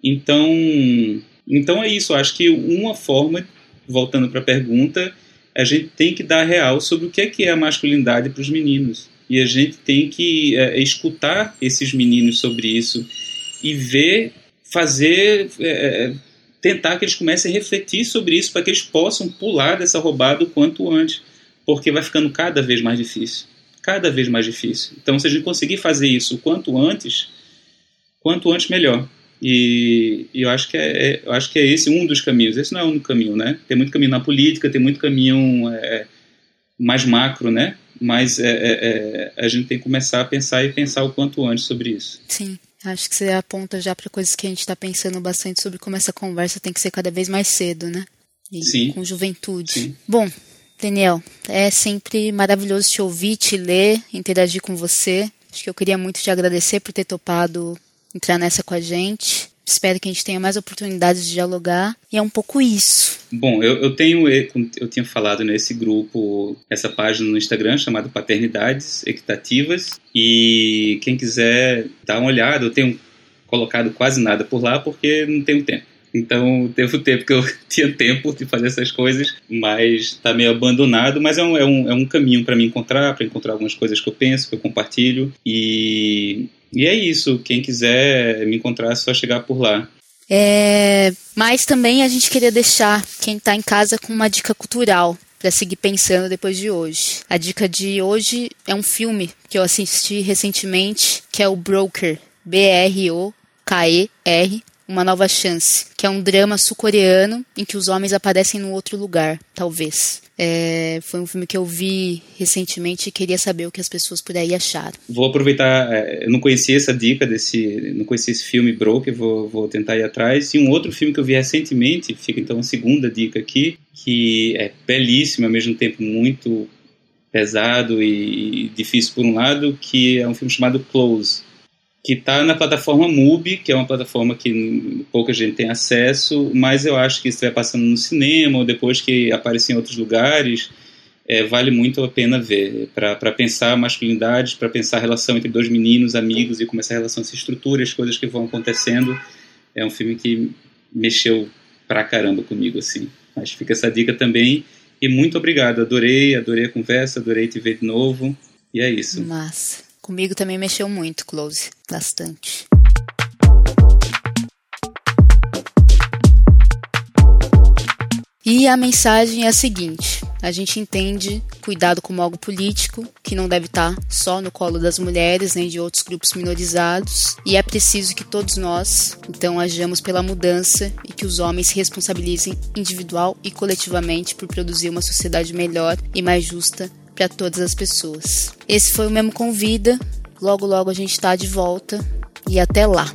Então, então é isso. Acho que uma forma, voltando para a pergunta, a gente tem que dar real sobre o que é que é a masculinidade para os meninos e a gente tem que é, escutar esses meninos sobre isso e ver, fazer, é, é tentar que eles comecem a refletir sobre isso para que eles possam pular dessa roubada o quanto antes, porque vai ficando cada vez mais difícil cada vez mais difícil. Então, se a gente conseguir fazer isso o quanto antes, quanto antes melhor. E, e eu acho que é, é, eu acho que é esse um dos caminhos. Esse não é o único caminho, né? Tem muito caminho na política, tem muito caminho é, mais macro, né? Mas é, é, é, a gente tem que começar a pensar e pensar o quanto antes sobre isso. Sim. Acho que você aponta já para coisas que a gente está pensando bastante sobre como essa conversa tem que ser cada vez mais cedo, né? E Sim. Com juventude. Sim. Bom, Daniel, é sempre maravilhoso te ouvir, te ler, interagir com você. Acho que eu queria muito te agradecer por ter topado entrar nessa com a gente. Espero que a gente tenha mais oportunidades de dialogar. E é um pouco isso. Bom, eu, eu tenho, eu tinha falado nesse grupo, essa página no Instagram chamada Paternidades Equitativas. E quem quiser dar uma olhada, eu tenho colocado quase nada por lá porque não tenho tempo. Então teve o tempo que eu tinha tempo de fazer essas coisas, mas está meio abandonado. Mas é um, é um, é um caminho para me encontrar, para encontrar algumas coisas que eu penso, que eu compartilho. E, e é isso. Quem quiser me encontrar é só chegar por lá. É, mas também a gente queria deixar quem está em casa com uma dica cultural para seguir pensando depois de hoje. A dica de hoje é um filme que eu assisti recentemente, que é o Broker, B-R-O-K-E-R, Uma Nova Chance, que é um drama sul-coreano em que os homens aparecem num outro lugar, talvez. É, foi um filme que eu vi recentemente e queria saber o que as pessoas por aí acharam. Vou aproveitar, é, eu não conhecia essa dica desse, não conhecia esse filme Broker, vou, vou tentar ir atrás. E um outro filme que eu vi recentemente, fica então a segunda dica aqui, que é belíssimo, ao mesmo tempo muito pesado e difícil por um lado, que é um filme chamado Close, que está na plataforma MUBI, que é uma plataforma que pouca gente tem acesso, mas eu acho que estiver passando no cinema ou depois que aparecer em outros lugares, é, vale muito a pena ver, para pensar masculinidade, para pensar a relação entre dois meninos, amigos e como essa relação se estrutura, as coisas que vão acontecendo. É um filme que mexeu pra caramba comigo, assim. Mas fica essa dica também. E muito obrigado, adorei, adorei a conversa, adorei te ver de novo. E é isso. Massa. Comigo também mexeu muito, Close. Bastante. E a mensagem é a seguinte: a gente entende cuidado como algo político, que não deve estar só no colo das mulheres nem de outros grupos minorizados, e é preciso que todos nós, então, ajamos pela mudança e que os homens se responsabilizem individual e coletivamente por produzir uma sociedade melhor e mais justa para todas as pessoas. Esse foi o mesmo convida. Logo, logo a gente está de volta e até lá.